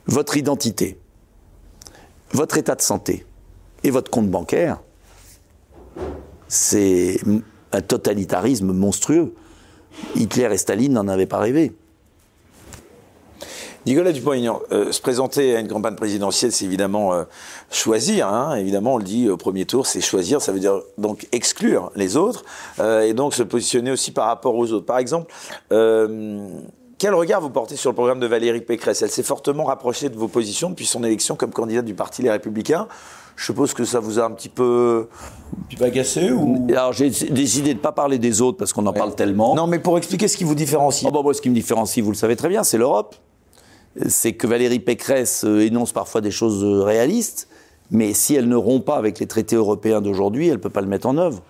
S2: votre identité, votre état de santé et votre compte bancaire, c'est un totalitarisme monstrueux. Hitler et Staline n'en avaient pas rêvé.
S1: Nicolas Dupont-Aignan, euh, se présenter à une campagne présidentielle, c'est évidemment euh, choisir. Hein. évidemment, on le dit au premier tour, c'est choisir. Ça veut dire donc exclure les autres euh, et donc se positionner aussi par rapport aux autres. Par exemple, quel regard vous portez sur le programme de Valérie Pécresse? Elle s'est fortement rapprochée de vos positions depuis son élection comme candidate du Parti Les Républicains. Je suppose que ça vous a un petit peu, agacé ou?
S2: Alors j'ai décidé de ne pas parler des autres parce qu'on en parle tellement.
S1: Non, mais pour expliquer ce qui vous différencie.
S2: Oh bah, moi, ce qui me différencie, vous le savez très bien, c'est l'Europe c'est que Valérie Pécresse euh, énonce parfois des choses euh, réalistes, mais si elle ne rompt pas avec les traités européens d'aujourd'hui, elle ne peut pas le mettre en œuvre.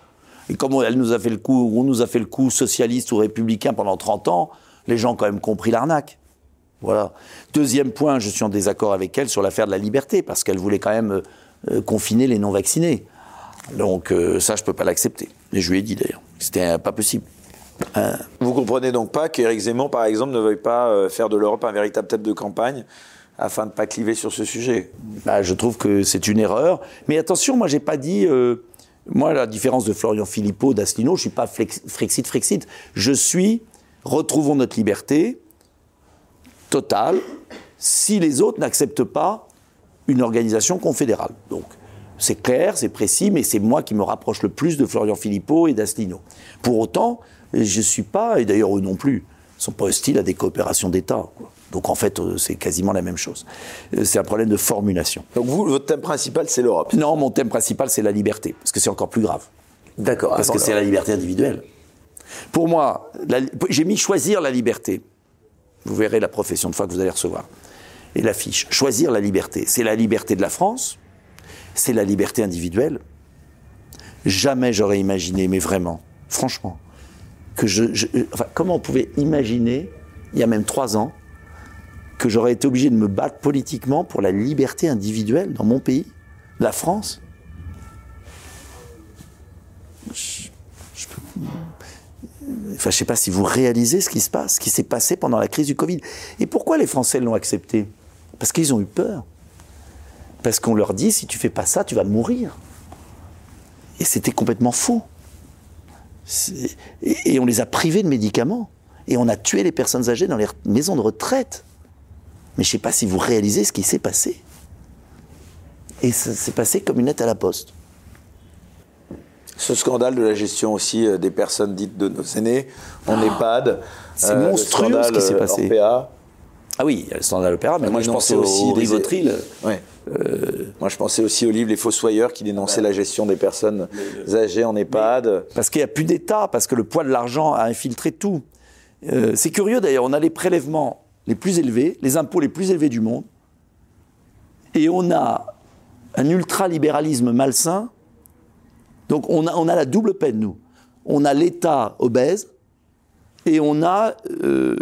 S2: Et comme elle nous a fait le coup, on nous a fait le coup socialiste ou républicain pendant 30 ans, les gens ont quand même compris l'arnaque. Voilà. Deuxième point, je suis en désaccord avec elle sur l'affaire de la liberté, parce qu'elle voulait quand même euh, confiner les non-vaccinés. Donc ça, je ne peux pas l'accepter. Et je lui ai dit d'ailleurs, c'était pas possible.
S1: Euh, vous comprenez donc pas qu'Éric Zemmour, par exemple, ne veuille pas euh, faire de l'Europe un véritable tête de campagne afin de ne pas cliver sur ce sujet?
S2: Bah, Je trouve que c'est une erreur. Mais attention, moi, j'ai pas dit. Euh, moi, la différence de Florian Philippot, d'Asselineau, je suis pas Frexit, Frexit. Je suis retrouvons notre liberté totale si les autres n'acceptent pas une organisation confédérale. Donc, c'est clair, c'est précis, mais c'est moi qui me rapproche le plus de Florian Philippot et d'Asselineau. Pour autant, je ne suis pas, et d'ailleurs eux non plus, ne sont pas hostiles à des coopérations d'État. Donc en fait, euh, c'est quasiment la même chose. Euh, c'est un problème de formulation.
S1: Donc vous, votre thème principal, c'est l'Europe
S2: Non, mon thème principal, c'est la liberté, parce que c'est encore plus grave.
S1: D'accord.
S2: Parce que c'est la liberté individuelle. Pour moi, j'ai mis choisir la liberté. Vous verrez la profession de foi que vous allez recevoir. Et l'affiche. Choisir la liberté. C'est la liberté de la France, c'est la liberté individuelle. Jamais j'aurais imaginé, mais vraiment, franchement, que je, enfin, comment on pouvait imaginer, il y a même trois ans, que j'aurais été obligé de me battre politiquement pour la liberté individuelle dans mon pays, la France? Je, je sais pas si vous réalisez ce qui se passe, ce qui s'est passé pendant la crise du Covid. Et pourquoi les Français l'ont accepté? Parce qu'ils ont eu peur. Parce qu'on leur dit, si tu fais pas ça, tu vas mourir. Et c'était complètement faux. Et on les a privés de médicaments. Et on a tué les personnes âgées dans les maisons de retraite. Mais je ne sais pas si vous réalisez ce qui s'est passé. Et ça s'est passé comme une lettre à la poste.
S1: Ce scandale de la gestion aussi euh, des personnes dites de nos aînés en ah, EHPAD.
S2: C'est euh, monstrueux ce qui s'est passé. Ah oui, il y a le scandale opéra, mais moi je pensais aussi au Rivotril.
S1: Ouais. Euh, moi je pensais aussi au livre Les Fossoyeurs qui dénonçait la gestion des personnes âgées en EHPAD.
S2: parce qu'il n'y a plus d'État, parce que le poids de l'argent a infiltré tout. c'est curieux d'ailleurs, on a les prélèvements les plus élevés, les impôts les plus élevés du monde, et on a un ultralibéralisme malsain. Donc on a, on a la double peine, nous. On a l'État obèse et on a euh,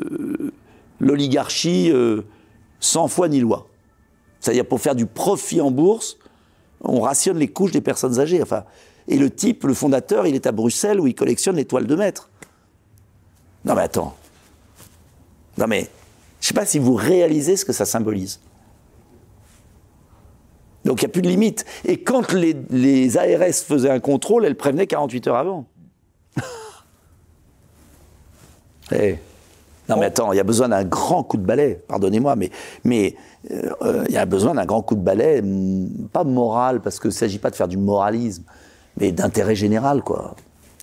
S2: l'oligarchie euh, sans foi ni loi. C'est-à-dire pour faire du profit en bourse, on rationne les couches des personnes âgées. Enfin, et le type, le fondateur, il est à Bruxelles où il collectionne les toiles de maître. Non mais attends. Non mais je sais pas si vous réalisez ce que ça symbolise. Donc il n'y a plus de limite. Et quand les, ARS faisaient un contrôle, elles prévenaient 48 heures avant. Eh. Non mais attends, il y a besoin d'un grand coup de balai, pardonnez-moi, mais, mais euh, il y a besoin d'un grand coup de balai, pas moral, parce qu'il ne s'agit pas de faire du moralisme, mais d'intérêt général, quoi.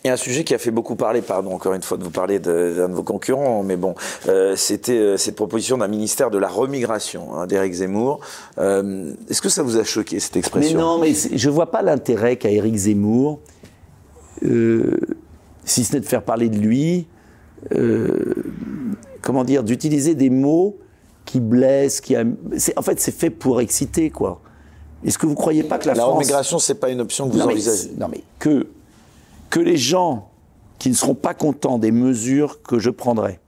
S1: Il y a un sujet qui a fait beaucoup parler, pardon encore une fois de vous parler d'un de, vos concurrents, mais bon, euh, c'était euh, cette proposition d'un ministère de la remigration hein, d'Éric Zemmour. Euh, est-ce que ça vous a choqué cette expression?
S2: Mais non, mais je vois pas l'intérêt qu'a Éric Zemmour, si ce n'est de faire parler de lui, comment dire, d'utiliser des mots qui blessent, qui en fait c'est fait pour exciter quoi. Est-ce que vous croyez pas que la,
S1: la
S2: France...
S1: Remigration, c'est pas une option que vous envisagez
S2: Non mais que que les gens qui ne seront pas contents des mesures que je prendrai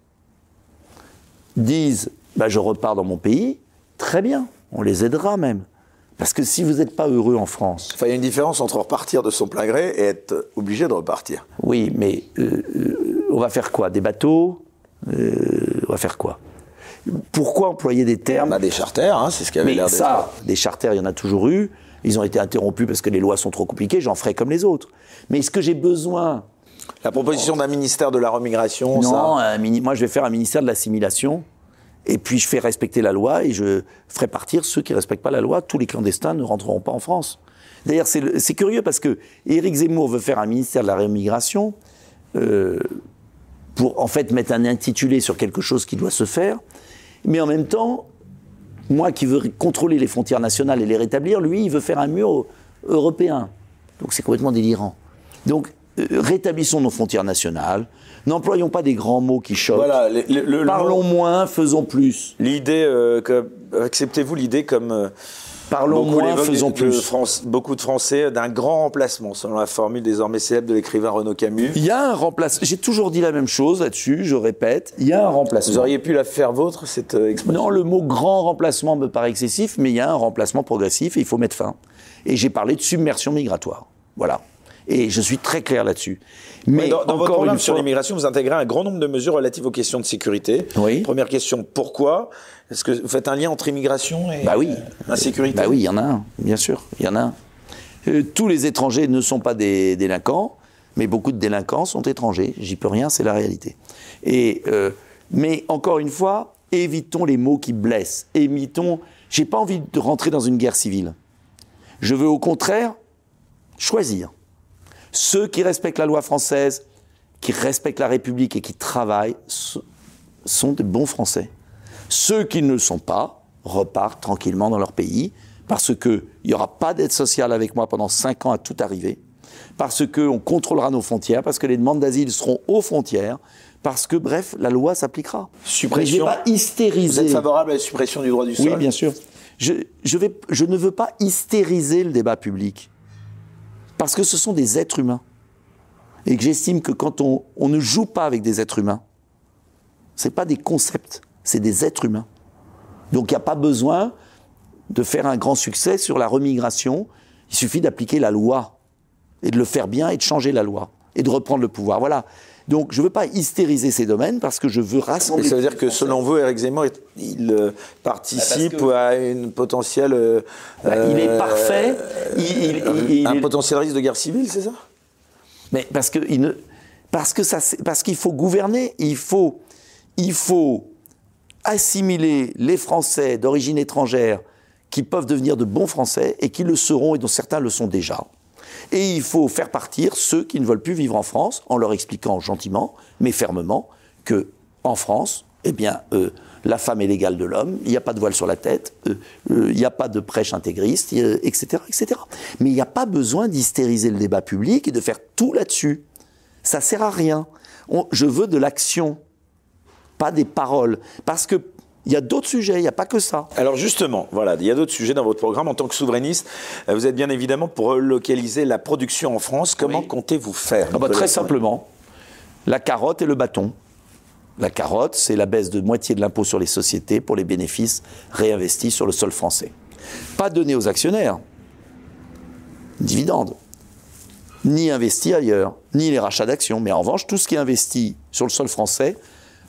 S2: disent bah, je repars dans mon pays, très bien, on les aidera même. Parce que si vous n'êtes pas heureux en France.
S1: Enfin, il y a une différence entre repartir de son plein gré et être obligé de repartir.
S2: Oui, mais euh, euh, on va faire quoi? Des bateaux? Euh, On va faire quoi? Pourquoi employer des termes
S1: On a des charters, hein, c'est ce qu'il avait l'air
S2: ça, des charters, il y en a toujours eu. Ils ont été interrompus parce que les lois sont trop compliquées, j'en ferai comme les autres. Mais est-ce que j'ai besoin?
S1: La proposition d'un ministère de la remigration,
S2: non, moi je vais faire un ministère de l'assimilation. Et puis je fais respecter la loi et je ferai partir ceux qui ne respectent pas la loi. Tous les clandestins ne rentreront pas en France. D'ailleurs, c'est curieux parce que Éric Zemmour veut faire un ministère de la remigration euh, pour en fait mettre un intitulé sur quelque chose qui doit se faire. Mais en même temps, moi qui veux contrôler les frontières nationales et les rétablir, lui, il veut faire un mur européen. Donc c'est complètement délirant. Donc euh, rétablissons nos frontières nationales, n'employons pas des grands mots qui choquent. Parlons moins, faisons plus.
S1: L'idée, euh, acceptez-vous l'idée comme euh,
S2: Parlons moins, faisons plus.
S1: France, beaucoup de Français d'un grand remplacement, selon la formule désormais célèbre de l'écrivain Renaud Camus.
S2: Il y a un remplacement. J'ai toujours dit la même chose là-dessus, je répète. Il y a un remplacement.
S1: Vous auriez pu la faire vôtre, cette euh, expression
S2: Non, le mot grand remplacement me paraît excessif, mais il y a un remplacement progressif et il faut mettre fin. Et j'ai parlé de submersion migratoire. Voilà. Et je suis très clair là-dessus.
S1: Mais dans, votre programme sur l'immigration, vous intégrez un grand nombre de mesures relatives aux questions de sécurité.
S2: Oui.
S1: Première question, pourquoi? Est-ce que vous faites un lien entre immigration et
S2: bah oui.
S1: insécurité?
S2: Bah oui, il y en a un, bien sûr, il y en a un. Euh, tous les étrangers ne sont pas des délinquants, mais beaucoup de délinquants sont étrangers. J'y peux rien, c'est la réalité. Et, euh, mais encore une fois, évitons les mots qui blessent. Évitons. J'ai pas envie de rentrer dans une guerre civile. Je veux au contraire choisir ceux qui respectent la loi française, qui respectent la République et qui travaillent sont des bons Français. Ceux qui ne le sont pas repartent tranquillement dans leur pays parce qu'il n'y aura pas d'aide sociale avec moi pendant 5 ans à tout arriver, parce qu'on contrôlera nos frontières, parce que les demandes d'asile seront aux frontières, parce que, bref, la loi s'appliquera.
S1: Suppression.
S2: je vais pas hystériser.
S1: Vous êtes favorable à la suppression du droit du sol?
S2: Oui, bien sûr. Je, je, vais, je ne veux pas hystériser le débat public, parce que ce sont des êtres humains. Et que j'estime que quand on, ne joue pas avec des êtres humains, ce pas des concepts, c'est des êtres humains. Donc il n'y a pas besoin de faire un grand succès sur la remigration. Il suffit d'appliquer la loi et de le faire bien et de changer la loi et de reprendre le pouvoir. Voilà. Donc je ne veux pas hystériser ces domaines parce que je veux rassembler.
S1: Et ça veut dire que selon vous, Eric Zemmour, il euh, participe à une potentielle. Euh,
S2: bah, il est parfait.
S1: Il, un potentiel risque de guerre civile, c'est ça?
S2: Mais parce que il ne, parce que ça, parce qu'il faut gouverner, il faut, il faut assimiler les Français d'origine étrangère qui peuvent devenir de bons Français et qui le seront et dont certains le sont déjà. Et il faut faire partir ceux qui ne veulent plus vivre en France en leur expliquant gentiment, mais fermement, que en France, eh bien, euh, la femme est l'égale de l'homme, il n'y a pas de voile sur la tête, euh, euh, il n'y a pas de prêche intégriste, etc., etc. Mais il n'y a pas besoin d'hystériser le débat public et de faire tout là-dessus. Ça sert à rien. je veux de l'action, pas des paroles, parce que il y a d'autres sujets, il n'y a pas que ça.
S1: Alors justement, voilà, il y a d'autres sujets dans votre programme. En tant que souverainiste, euh, vous êtes bien évidemment pour relocaliser la production en France. Comment comptez-vous faire
S2: ah bah, Très simplement, la carotte et le bâton. La carotte, c'est la baisse de moitié de l'impôt sur les sociétés pour les bénéfices réinvestis sur le sol français. Pas donné aux actionnaires, dividendes, ni investi ailleurs, ni les rachats d'actions. Mais en revanche, tout ce qui est investi sur le sol français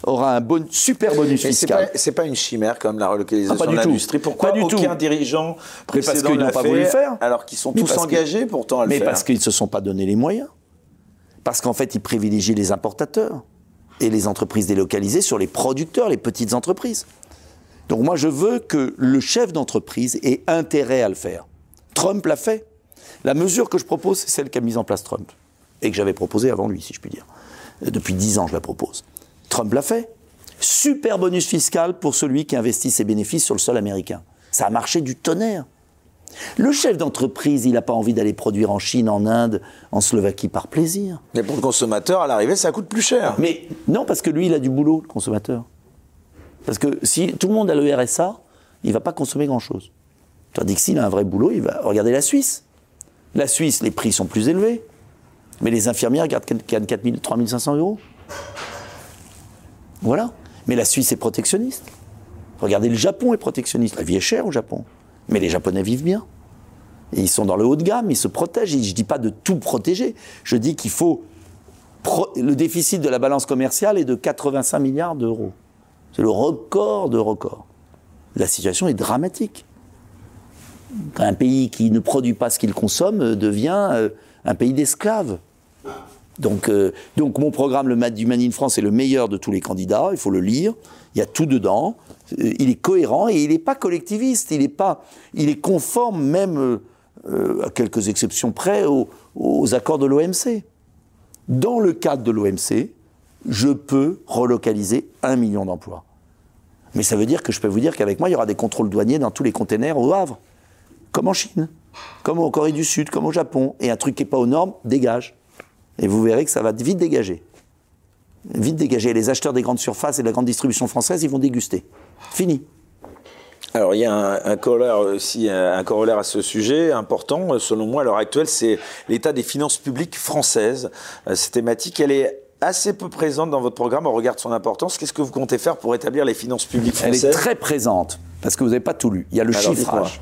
S2: aura un bon, super bonus fiscal.
S1: C'est pas, pas une chimère comme la relocalisation ah, de l'industrie. Pourquoi
S2: pas du
S1: aucun
S2: tout.
S1: dirigeant précédent
S2: parce qu'ils n'ont pas voulu le faire
S1: Alors qu'ils sont tous engagés pourtant à le
S2: mais
S1: faire.
S2: Mais parce qu'ils ne se sont pas donné les moyens. Parce qu'en fait, ils privilégient les importateurs et les entreprises délocalisées sur les producteurs, les petites entreprises. Donc moi, je veux que le chef d'entreprise ait intérêt à le faire. Trump l'a fait. La mesure que je propose, c'est celle qu'a mise en place Trump. Et que j'avais proposée avant lui, si je puis dire. Depuis dix ans, je la propose. Trump l'a fait. Super bonus fiscal pour celui qui investit ses bénéfices sur le sol américain. Ça a marché du tonnerre. Le chef d'entreprise, il n'a pas envie d'aller produire en Chine, en Inde, en Slovaquie par plaisir.
S1: Mais pour le consommateur, à l'arrivée, ça coûte plus cher.
S2: Mais non, parce que lui, il a du boulot, le consommateur. Parce que si tout le monde a le RSA, il ne va pas consommer grand-chose. Tandis que s'il a un vrai boulot, il va regarder la Suisse. La Suisse, les prix sont plus élevés. Mais les infirmières gagnent 4 000, 3 500 euros. Voilà. Mais la Suisse est protectionniste. Regardez, le Japon est protectionniste. La vie est chère au Japon. Mais les Japonais vivent bien. Ils sont dans le haut de gamme, ils se protègent. je ne dis pas de tout protéger. Je dis qu'il faut. Le déficit de la balance commerciale est de 85 milliards d'euros. C'est le record de record. La situation est dramatique. Un pays qui ne produit pas ce qu'il consomme devient euh, un pays d'esclaves. Donc, euh, donc mon programme, le du Made in France, est le meilleur de tous les candidats. Il faut le lire. Il y a tout dedans. Euh, il est cohérent et il n'est pas collectiviste. Il est pas, il est conforme même, euh, à quelques exceptions près, aux, aux accords de l'OMC. Dans le cadre de l'OMC, je peux relocaliser un million d'emplois. Mais ça veut dire que je peux vous dire qu'avec moi, il y aura des contrôles douaniers dans tous les containers au Havre, comme en Chine, comme en Corée du Sud, comme au Japon. Et un truc qui n'est pas aux normes, dégage. Et vous verrez que ça va vite dégager. Vite dégager. Les acheteurs des grandes surfaces et de la grande distribution française, ils vont déguster. Fini.
S1: Alors il y a un, corollaire aussi, un corollaire à ce sujet important, selon moi à l'heure actuelle, c'est l'état des finances publiques françaises. Euh, cette thématique, elle est assez peu présente dans votre programme au regard de son importance. Qu'est-ce que vous comptez faire pour établir les finances publiques françaises
S2: Elle est très présente, parce que vous n'avez pas tout lu. Il y a le chiffrage.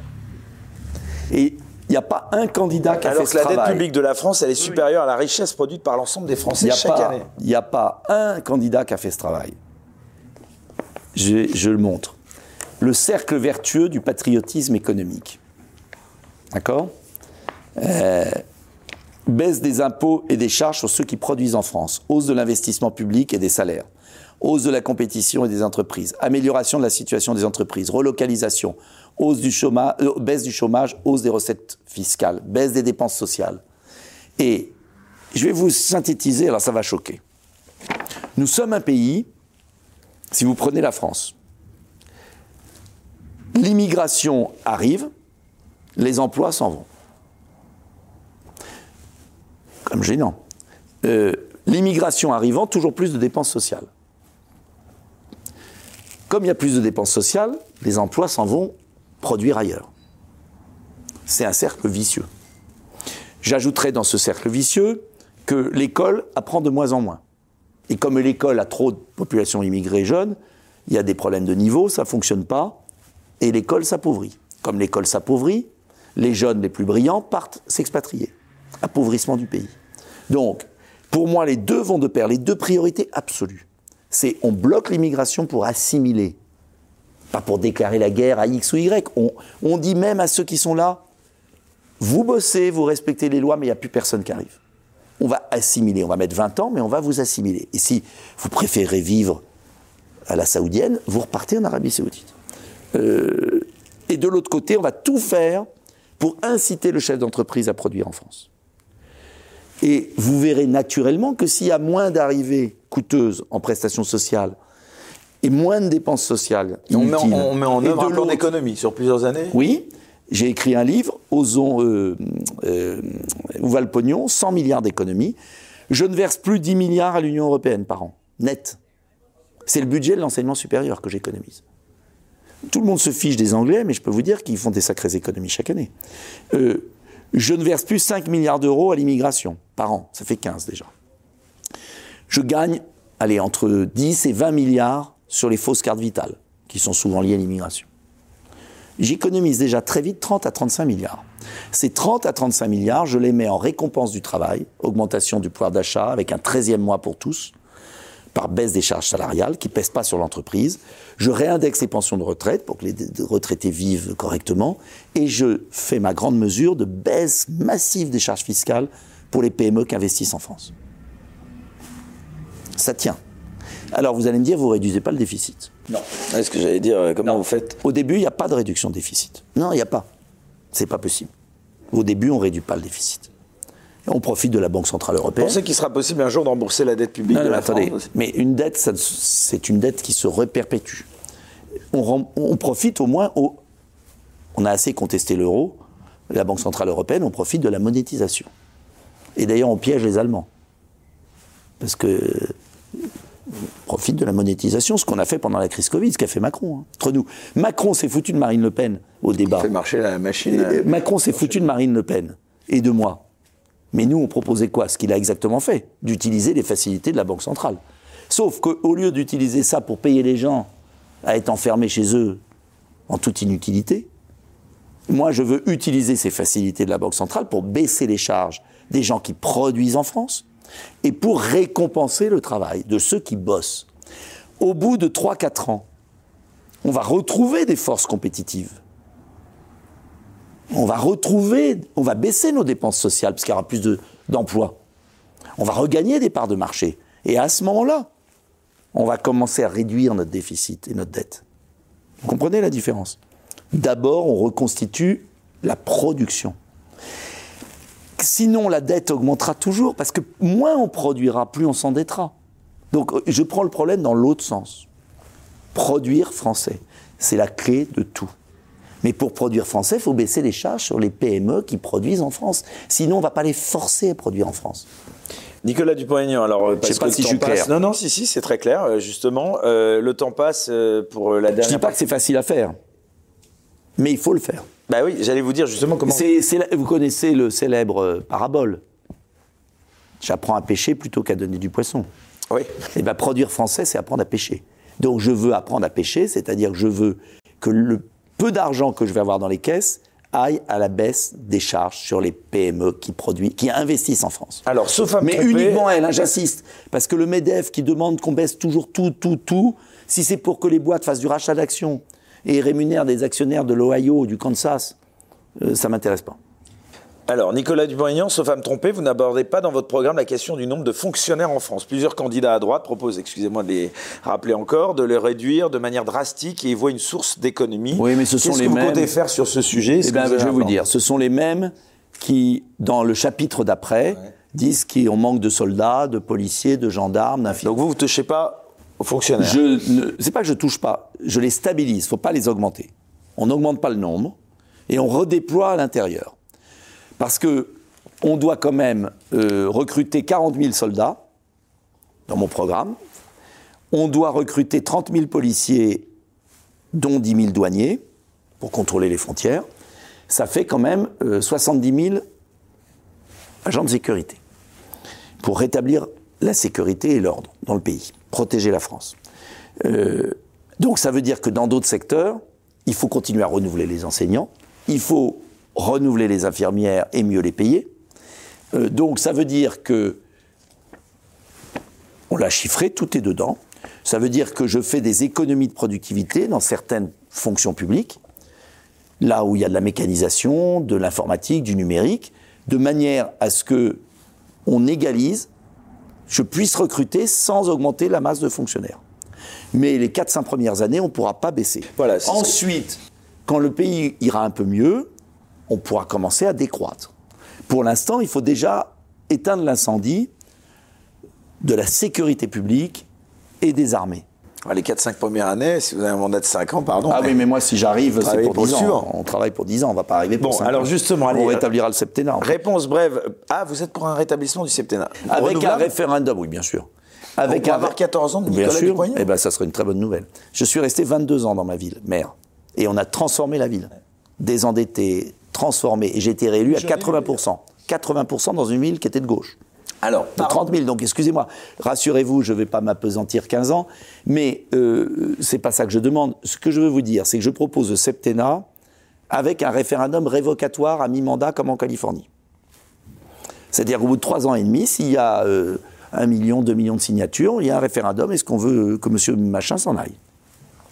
S2: Et il n'y a pas un candidat qui a fait ce
S1: travail. la dette publique de la France, elle est supérieure à la richesse produite par l'ensemble des Français chaque année.
S2: Il n'y a pas un candidat qui a fait ce travail. Je, le montre. Le cercle vertueux du patriotisme économique. D'accord? Euh, Baisse des impôts et des charges sur ceux qui produisent en France. Hausse de l'investissement public et des salaires. Hausse de la compétition et des entreprises. Amélioration de la situation des entreprises. Relocalisation hausse du chômage, euh, baisse du chômage, hausse des recettes fiscales, baisse des dépenses sociales. Et je vais vous synthétiser, alors ça va choquer. Nous sommes un pays, si vous prenez la France, l'immigration arrive, les emplois s'en vont. Comme gênant. Euh, l'immigration arrivant, toujours plus de dépenses sociales. Comme il y a plus de dépenses sociales, les emplois s'en vont produire ailleurs. C'est un cercle vicieux. J'ajouterai dans ce cercle vicieux que l'école apprend de moins en moins. Et comme l'école a trop de population immigrée jeune, il y a des problèmes de niveau, ça ne fonctionne pas, et l'école s'appauvrit. Comme l'école s'appauvrit, les jeunes les plus brillants partent s'expatrier. Appauvrissement du pays. Donc, pour moi, les deux vont de pair, les deux priorités absolues. C'est on bloque l'immigration pour assimiler, pas pour déclarer la guerre à X ou Y. On, on dit même à ceux qui sont là, vous bossez, vous respectez les lois, mais il n'y a plus personne qui arrive. On va assimiler, on va mettre 20 ans, mais on va vous assimiler. Et si vous préférez vivre à la saoudienne, vous repartez en Arabie saoudite. Euh, et de l'autre côté, on va tout faire pour inciter le chef d'entreprise à produire en France. Et vous verrez naturellement que s'il y a moins d'arrivées coûteuses en prestations sociales et moins de dépenses sociales,
S1: on met, en, on met en œuvre un plan d'économie sur plusieurs années?
S2: Oui, j'ai écrit un livre, Osons, euh, euh, où va le pognon 100 milliards d'économies. Je ne verse plus 10 milliards à l'Union européenne par an, net. C'est le budget de l'enseignement supérieur que j'économise. Tout le monde se fiche des Anglais, mais je peux vous dire qu'ils font des sacrées économies chaque année. Euh, je ne verse plus 5 milliards d'euros à l'immigration par an, ça fait 15 déjà. Je gagne, allez, entre 10 et 20 milliards sur les fausses cartes vitales, qui sont souvent liées à l'immigration. J'économise déjà très vite 30 à 35 milliards. Ces 30 à 35 milliards, je les mets en récompense du travail, augmentation du pouvoir d'achat avec un 13e mois pour tous, par baisse des charges salariales qui ne pèsent pas sur l'entreprise. Je réindexe les pensions de retraite pour que les retraités vivent correctement. Et je fais ma grande mesure de baisse massive des charges fiscales pour les PME qui investissent en France. Ça tient. Alors vous allez me dire, vous ne réduisez pas le déficit?
S1: Non. Est-ce que j'allais dire, euh, comment vous faites?
S2: Au début, il n'y a pas de réduction de déficit. Non, il n'y a pas. C'est pas possible. Au début, on ne réduit pas le déficit. On profite de la Banque Centrale Européenne.
S1: Vous pensez qu'il sera possible un jour de rembourser la dette publique de la attendez, France
S2: Mais une dette, c'est une dette qui se reperpétue. On, on profite au moins, au, on a assez contesté l'euro, la Banque Centrale Européenne, on profite de la monétisation. Et d'ailleurs, on piège les Allemands. Parce que profite de la monétisation, ce qu'on a fait pendant la crise Covid, ce qu'a fait Macron, hein, entre nous. Macron s'est foutu de Marine Le Pen au débat.
S1: Il fait marcher la machine.
S2: Macron s'est foutu de Marine Le Pen et de moi. Mais nous, on proposait quoi? Ce qu'il a exactement fait, d'utiliser les facilités de la Banque centrale. Sauf qu'au lieu d'utiliser ça pour payer les gens à être enfermés chez eux en toute inutilité, moi, je veux utiliser ces facilités de la Banque centrale pour baisser les charges des gens qui produisent en France et pour récompenser le travail de ceux qui bossent. Au bout de 3-4 ans, on va retrouver des forces compétitives on va retrouver, on va baisser nos dépenses sociales parce qu'il y aura plus d'emplois. on va regagner des parts de marché. Et à ce moment-là, on va commencer à réduire notre déficit et notre dette. Vous comprenez la différence? D'abord, on reconstitue la production. Sinon, la dette augmentera toujours parce que moins on produira, plus on s'endettera. Donc, je prends le problème dans l'autre sens. Produire français, c'est la clé de tout. Mais pour produire français, il faut baisser les charges sur les PME qui produisent en France. Sinon, on ne va pas les forcer à produire en France.
S1: Nicolas Dupont-Aignan, alors
S2: je sais pas si je suis clair.
S1: Non, non, si, si, c'est très clair. Euh, justement, euh, le temps passe euh, pour la dernière.
S2: Je dis pas que c'est facile à faire, mais il faut le faire.
S1: Bah oui, j'allais vous dire justement comment.
S2: vous connaissez le célèbre parabole. J'apprends à pêcher plutôt qu'à donner du poisson.
S1: Oui. Et
S2: eh bien, produire français, c'est apprendre à pêcher. Donc, je veux apprendre à pêcher, c'est-à-dire que je veux que le peu d'argent que je vais avoir dans les caisses aille à la baisse des charges sur les PME qui produisent, qui investissent en France.
S1: Alors, sauf à
S2: Mais uniquement elles, hein, j'insiste. Parce que le MEDEF qui demande qu'on baisse toujours tout, tout, tout, si c'est pour que les boîtes fassent du rachat d'actions et rémunèrent des actionnaires de l'Ohio ou du Kansas, euh, ça m'intéresse pas.
S1: Alors, Nicolas Dupont-Aignan, sauf à me tromper, vous n'abordez pas dans votre programme la question du nombre de fonctionnaires en France. Plusieurs candidats à droite proposent, excusez-moi de les rappeler encore, de les réduire de manière drastique et ils voient une source d'économie.
S2: Oui, mais ce sont les
S1: que
S2: mêmes.
S1: vous comptez faire sur ce sujet?
S2: Eh ben, Je vais vous dire, ce sont les mêmes qui, dans le chapitre d'après, disent qu'on manque de soldats, de policiers, de gendarmes, d'infirmiers.
S1: Donc vous, vous ne touchez pas aux fonctionnaires?
S2: Je ne, c'est pas que je touche pas, je les stabilise. Il ne faut pas les augmenter. On n'augmente pas le nombre et on redéploie à l'intérieur. Parce que on doit quand même euh, recruter 40 000 soldats dans mon programme. On doit recruter 30 000 policiers, dont 10 000 douaniers, pour contrôler les frontières. Ça fait quand même 70 000 agents de sécurité pour rétablir la sécurité et l'ordre dans le pays, protéger la France. Euh, donc ça veut dire que dans d'autres secteurs, il faut continuer à renouveler les enseignants, il faut renouveler les infirmières et mieux les payer. Euh, donc ça veut dire que, on l'a chiffré, tout est dedans. Ça veut dire que je fais des économies de productivité dans certaines fonctions publiques, là où il y a de la mécanisation, de l'informatique, du numérique, de manière à ce que on égalise, je puisse recruter sans augmenter la masse de fonctionnaires. Mais les 4-5 premières années, on ne pourra pas baisser.
S1: Voilà,
S2: Ensuite, quand le pays ira un peu mieux, on pourra commencer à décroître. Pour l'instant, il faut déjà éteindre l'incendie de la sécurité publique et des armées.
S1: Les 4-5 premières années, si vous avez un mandat de 5 ans, pardon.
S2: Ah oui, mais moi, si j'arrive, c'est pour
S1: pour
S2: 10
S1: le
S2: ans.
S1: suivant.
S2: On travaille pour 10 ans, on va pas arriver pour
S1: Bon,
S2: 5
S1: alors
S2: ans.
S1: justement, allez,
S2: on rétablira le septennat.
S1: Réponse brève. Ah, vous êtes pour un rétablissement du septennat
S2: Avec un référendum, oui, bien sûr.
S1: Avec
S2: un
S1: avoir
S2: ré-
S1: 14 ans de
S2: Bien
S1: Nicolas
S2: sûr,
S1: Dupont-Aignan
S2: eh ben, ça serait une très bonne nouvelle. Je suis resté 22 ans dans ma ville, maire. Et on a transformé la ville. Désendetté, transformé. Et j'ai été réélu à 80%. 80% dans une ville qui était de gauche.
S1: Alors,
S2: De
S1: pardon.
S2: 30 000. Donc, excusez-moi, rassurez-vous, je ne vais pas m'apesantir 15 ans, mais euh, c'est pas ça que je demande. Ce que je veux vous dire, c'est que je propose le septennat avec un référendum révocatoire à mi-mandat comme en Californie. C'est-à-dire qu'au bout de trois ans et demi, s'il y a euh, un million, deux millions de signatures, il y a un référendum. Est-ce qu'on veut que Monsieur Machin s'en aille?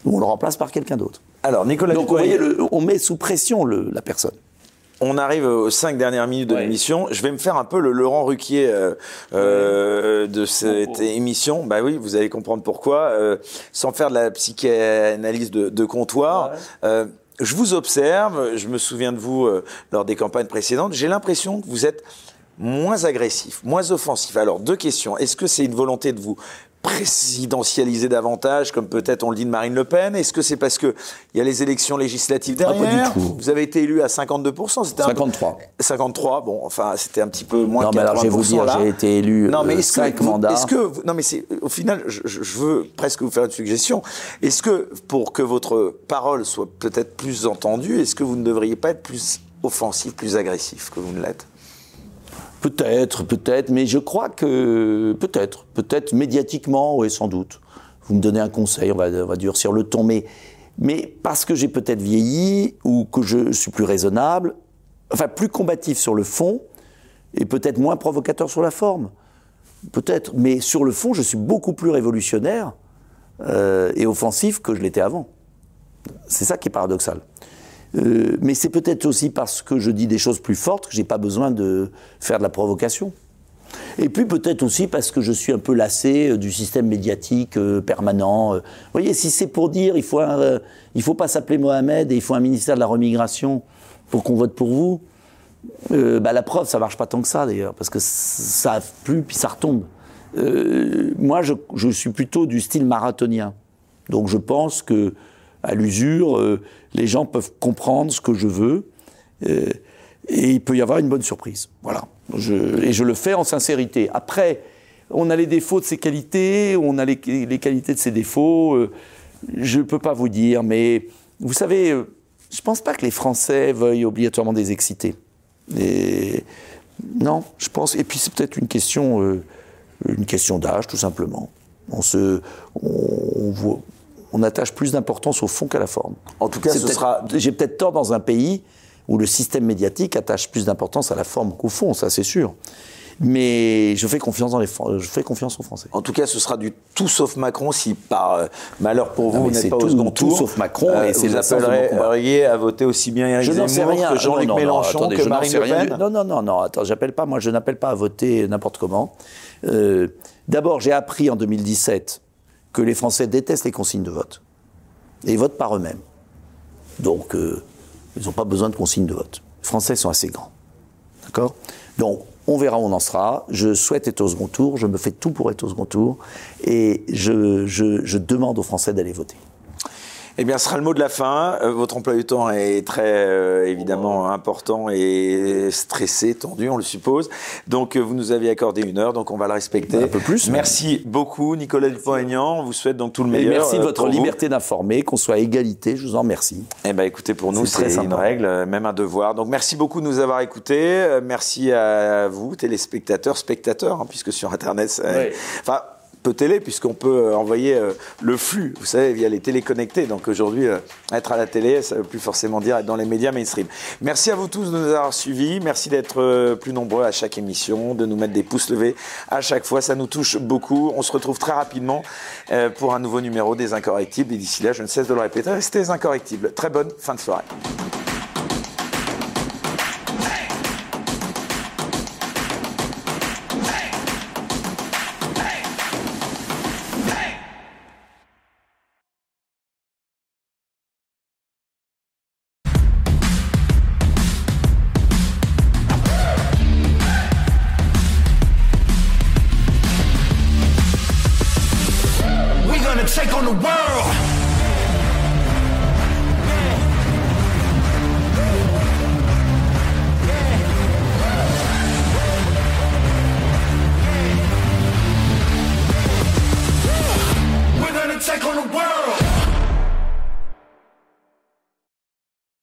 S2: Ou on le remplace par quelqu'un d'autre?
S1: Alors, Nicolas
S2: Donc, vous voyez, le- on met sous pression le- la personne.
S1: On arrive aux 5 dernières minutes de
S2: Ouais.
S1: l'émission. Je vais me faire un peu le Laurent Ruquier euh, euh, de cette
S2: Oh,
S1: émission. Bah oui, vous allez comprendre pourquoi. Euh, sans faire de la psychanalyse de, de comptoir.
S2: Ouais.
S1: Euh, je vous observe, je me souviens de vous euh, lors des campagnes précédentes. J'ai l'impression que vous êtes moins agressif, moins offensif. Alors, deux questions. Est-ce que c'est une volonté de vous présidentialiser davantage, comme peut-être on le dit de Marine Le Pen Est-ce que c'est parce qu'il y a les élections législatives
S2: Ah, pas du
S1: derrière
S2: tout.
S1: Vous avez été élu à 52%. c'était un peu-
S2: 53.
S1: 53, bon, enfin, c'était un petit peu moins
S2: Non,
S1: que
S2: mais alors, je vais vous
S1: 80%,
S2: dire, j'ai été élu
S1: Non, mais
S2: euh,
S1: est-ce que,
S2: mandats.
S1: est-ce que, vous- non, mais c'est, au final, je, je- je veux presque vous faire une suggestion. Est-ce que, pour que votre parole soit peut-être plus entendue, est-ce que vous ne devriez pas être plus offensif, plus agressif que vous ne l'êtes?
S2: Peut-être, peut-être, mais je crois que peut-être, peut-être médiatiquement, oui, sans doute. Vous me donnez un conseil, on va, on va durcir le ton, mais, mais parce que j'ai peut-être vieilli ou que je suis plus raisonnable, enfin plus combatif sur le fond et peut-être moins provocateur sur la forme, peut-être. Mais sur le fond, je suis beaucoup plus révolutionnaire euh, et offensif que je l'étais avant. C'est ça qui est paradoxal. Euh, mais c'est peut-être aussi parce que je dis des choses plus fortes que j'ai pas besoin de faire de la provocation. Et puis peut-être aussi parce que je suis un peu lassé euh, du système médiatique euh, permanent. Vous voyez, si c'est pour dire il faut il faut pas s'appeler Mohamed et il faut un ministère de la remigration pour qu'on vote pour vous, bah, la preuve ça marche pas tant que ça d'ailleurs parce que ça plu puis ça retombe. Moi je, je suis plutôt du style marathonien. Donc je pense que à l'usure, les gens peuvent comprendre ce que je veux euh, et il peut y avoir une bonne surprise. Voilà. Et je le fais en sincérité. Après, on a les défauts de ses qualités, on a les, qualités de ses défauts. euh, je ne peux pas vous dire, mais vous savez, euh, je ne pense pas que les Français veuillent obligatoirement des excités. Non, je pense. Et puis c'est peut-être une question, question d'âge, tout simplement. On se, on voit- on attache plus d'importance au fond qu'à la forme.
S1: En tout cas, ce sera-
S2: J'ai peut-être tort dans un pays où le système médiatique attache plus d'importance à la forme qu'au fond, ça c'est sûr. Mais je fais confiance dans les, je fais confiance aux Français.
S1: En tout cas, ce sera du tout sauf Macron si par euh, malheur pour
S2: Ah,
S1: vous,
S2: mais
S1: vous n'êtes pas au
S2: tout-
S1: second
S2: tout
S1: tour.
S2: sauf Macron, et c'est
S1: appelleriez à voter aussi bien Éric Zemmour que Jean-Luc
S2: Non, non, non,
S1: Mélenchon,
S2: attendez,
S1: que Marine Le Pen.
S2: du- Non, non, non, non. Attends, j'appelle pas. Moi, je n'appelle pas à voter n'importe comment. Euh, D'abord, j'ai appris en 2017 que les Français détestent les consignes de vote et ils votent par eux-mêmes. Donc, euh, ils n'ont pas besoin de consignes de vote. Les Français sont assez grands. D'accord? Donc, On verra où on en sera. Je souhaite être au second tour. Je me fais tout pour être au second tour. Et je, je demande aux Français d'aller voter.
S1: Eh bien, ce sera le mot de la fin. Euh, votre emploi du temps est très euh, évidemment important et stressé, tendu, on le suppose. Donc, euh, vous nous avez accordé une heure, donc on va le respecter.
S2: Un peu plus.
S1: Merci beaucoup, Nicolas Dupont-Aignan. On vous souhaite donc tout le meilleur.
S2: Et merci de votre liberté d'informer, qu'on soit à égalité. Je vous en remercie.
S1: Eh bien, écoutez, pour nous, c'est une règle, même un devoir. Donc, merci beaucoup de nous avoir écoutés. Merci à vous, téléspectateurs, spectateurs, hein, puisque sur Internet, enfin peu télé, puisqu'on peut euh, envoyer euh, le flux, vous savez, via les téléconnectés. Donc aujourd'hui, euh, être à la télé, ça ne veut plus forcément dire être dans les médias mainstream. Merci à vous tous de nous avoir suivis. Merci d'être plus nombreux à chaque émission, de nous mettre des pouces levés à chaque fois. Ça nous touche beaucoup. On se retrouve très rapidement pour un nouveau numéro des Incorrectibles. Et d'ici là, je ne cesse de le répéter, restez incorrectibles. Très bonne fin de soirée.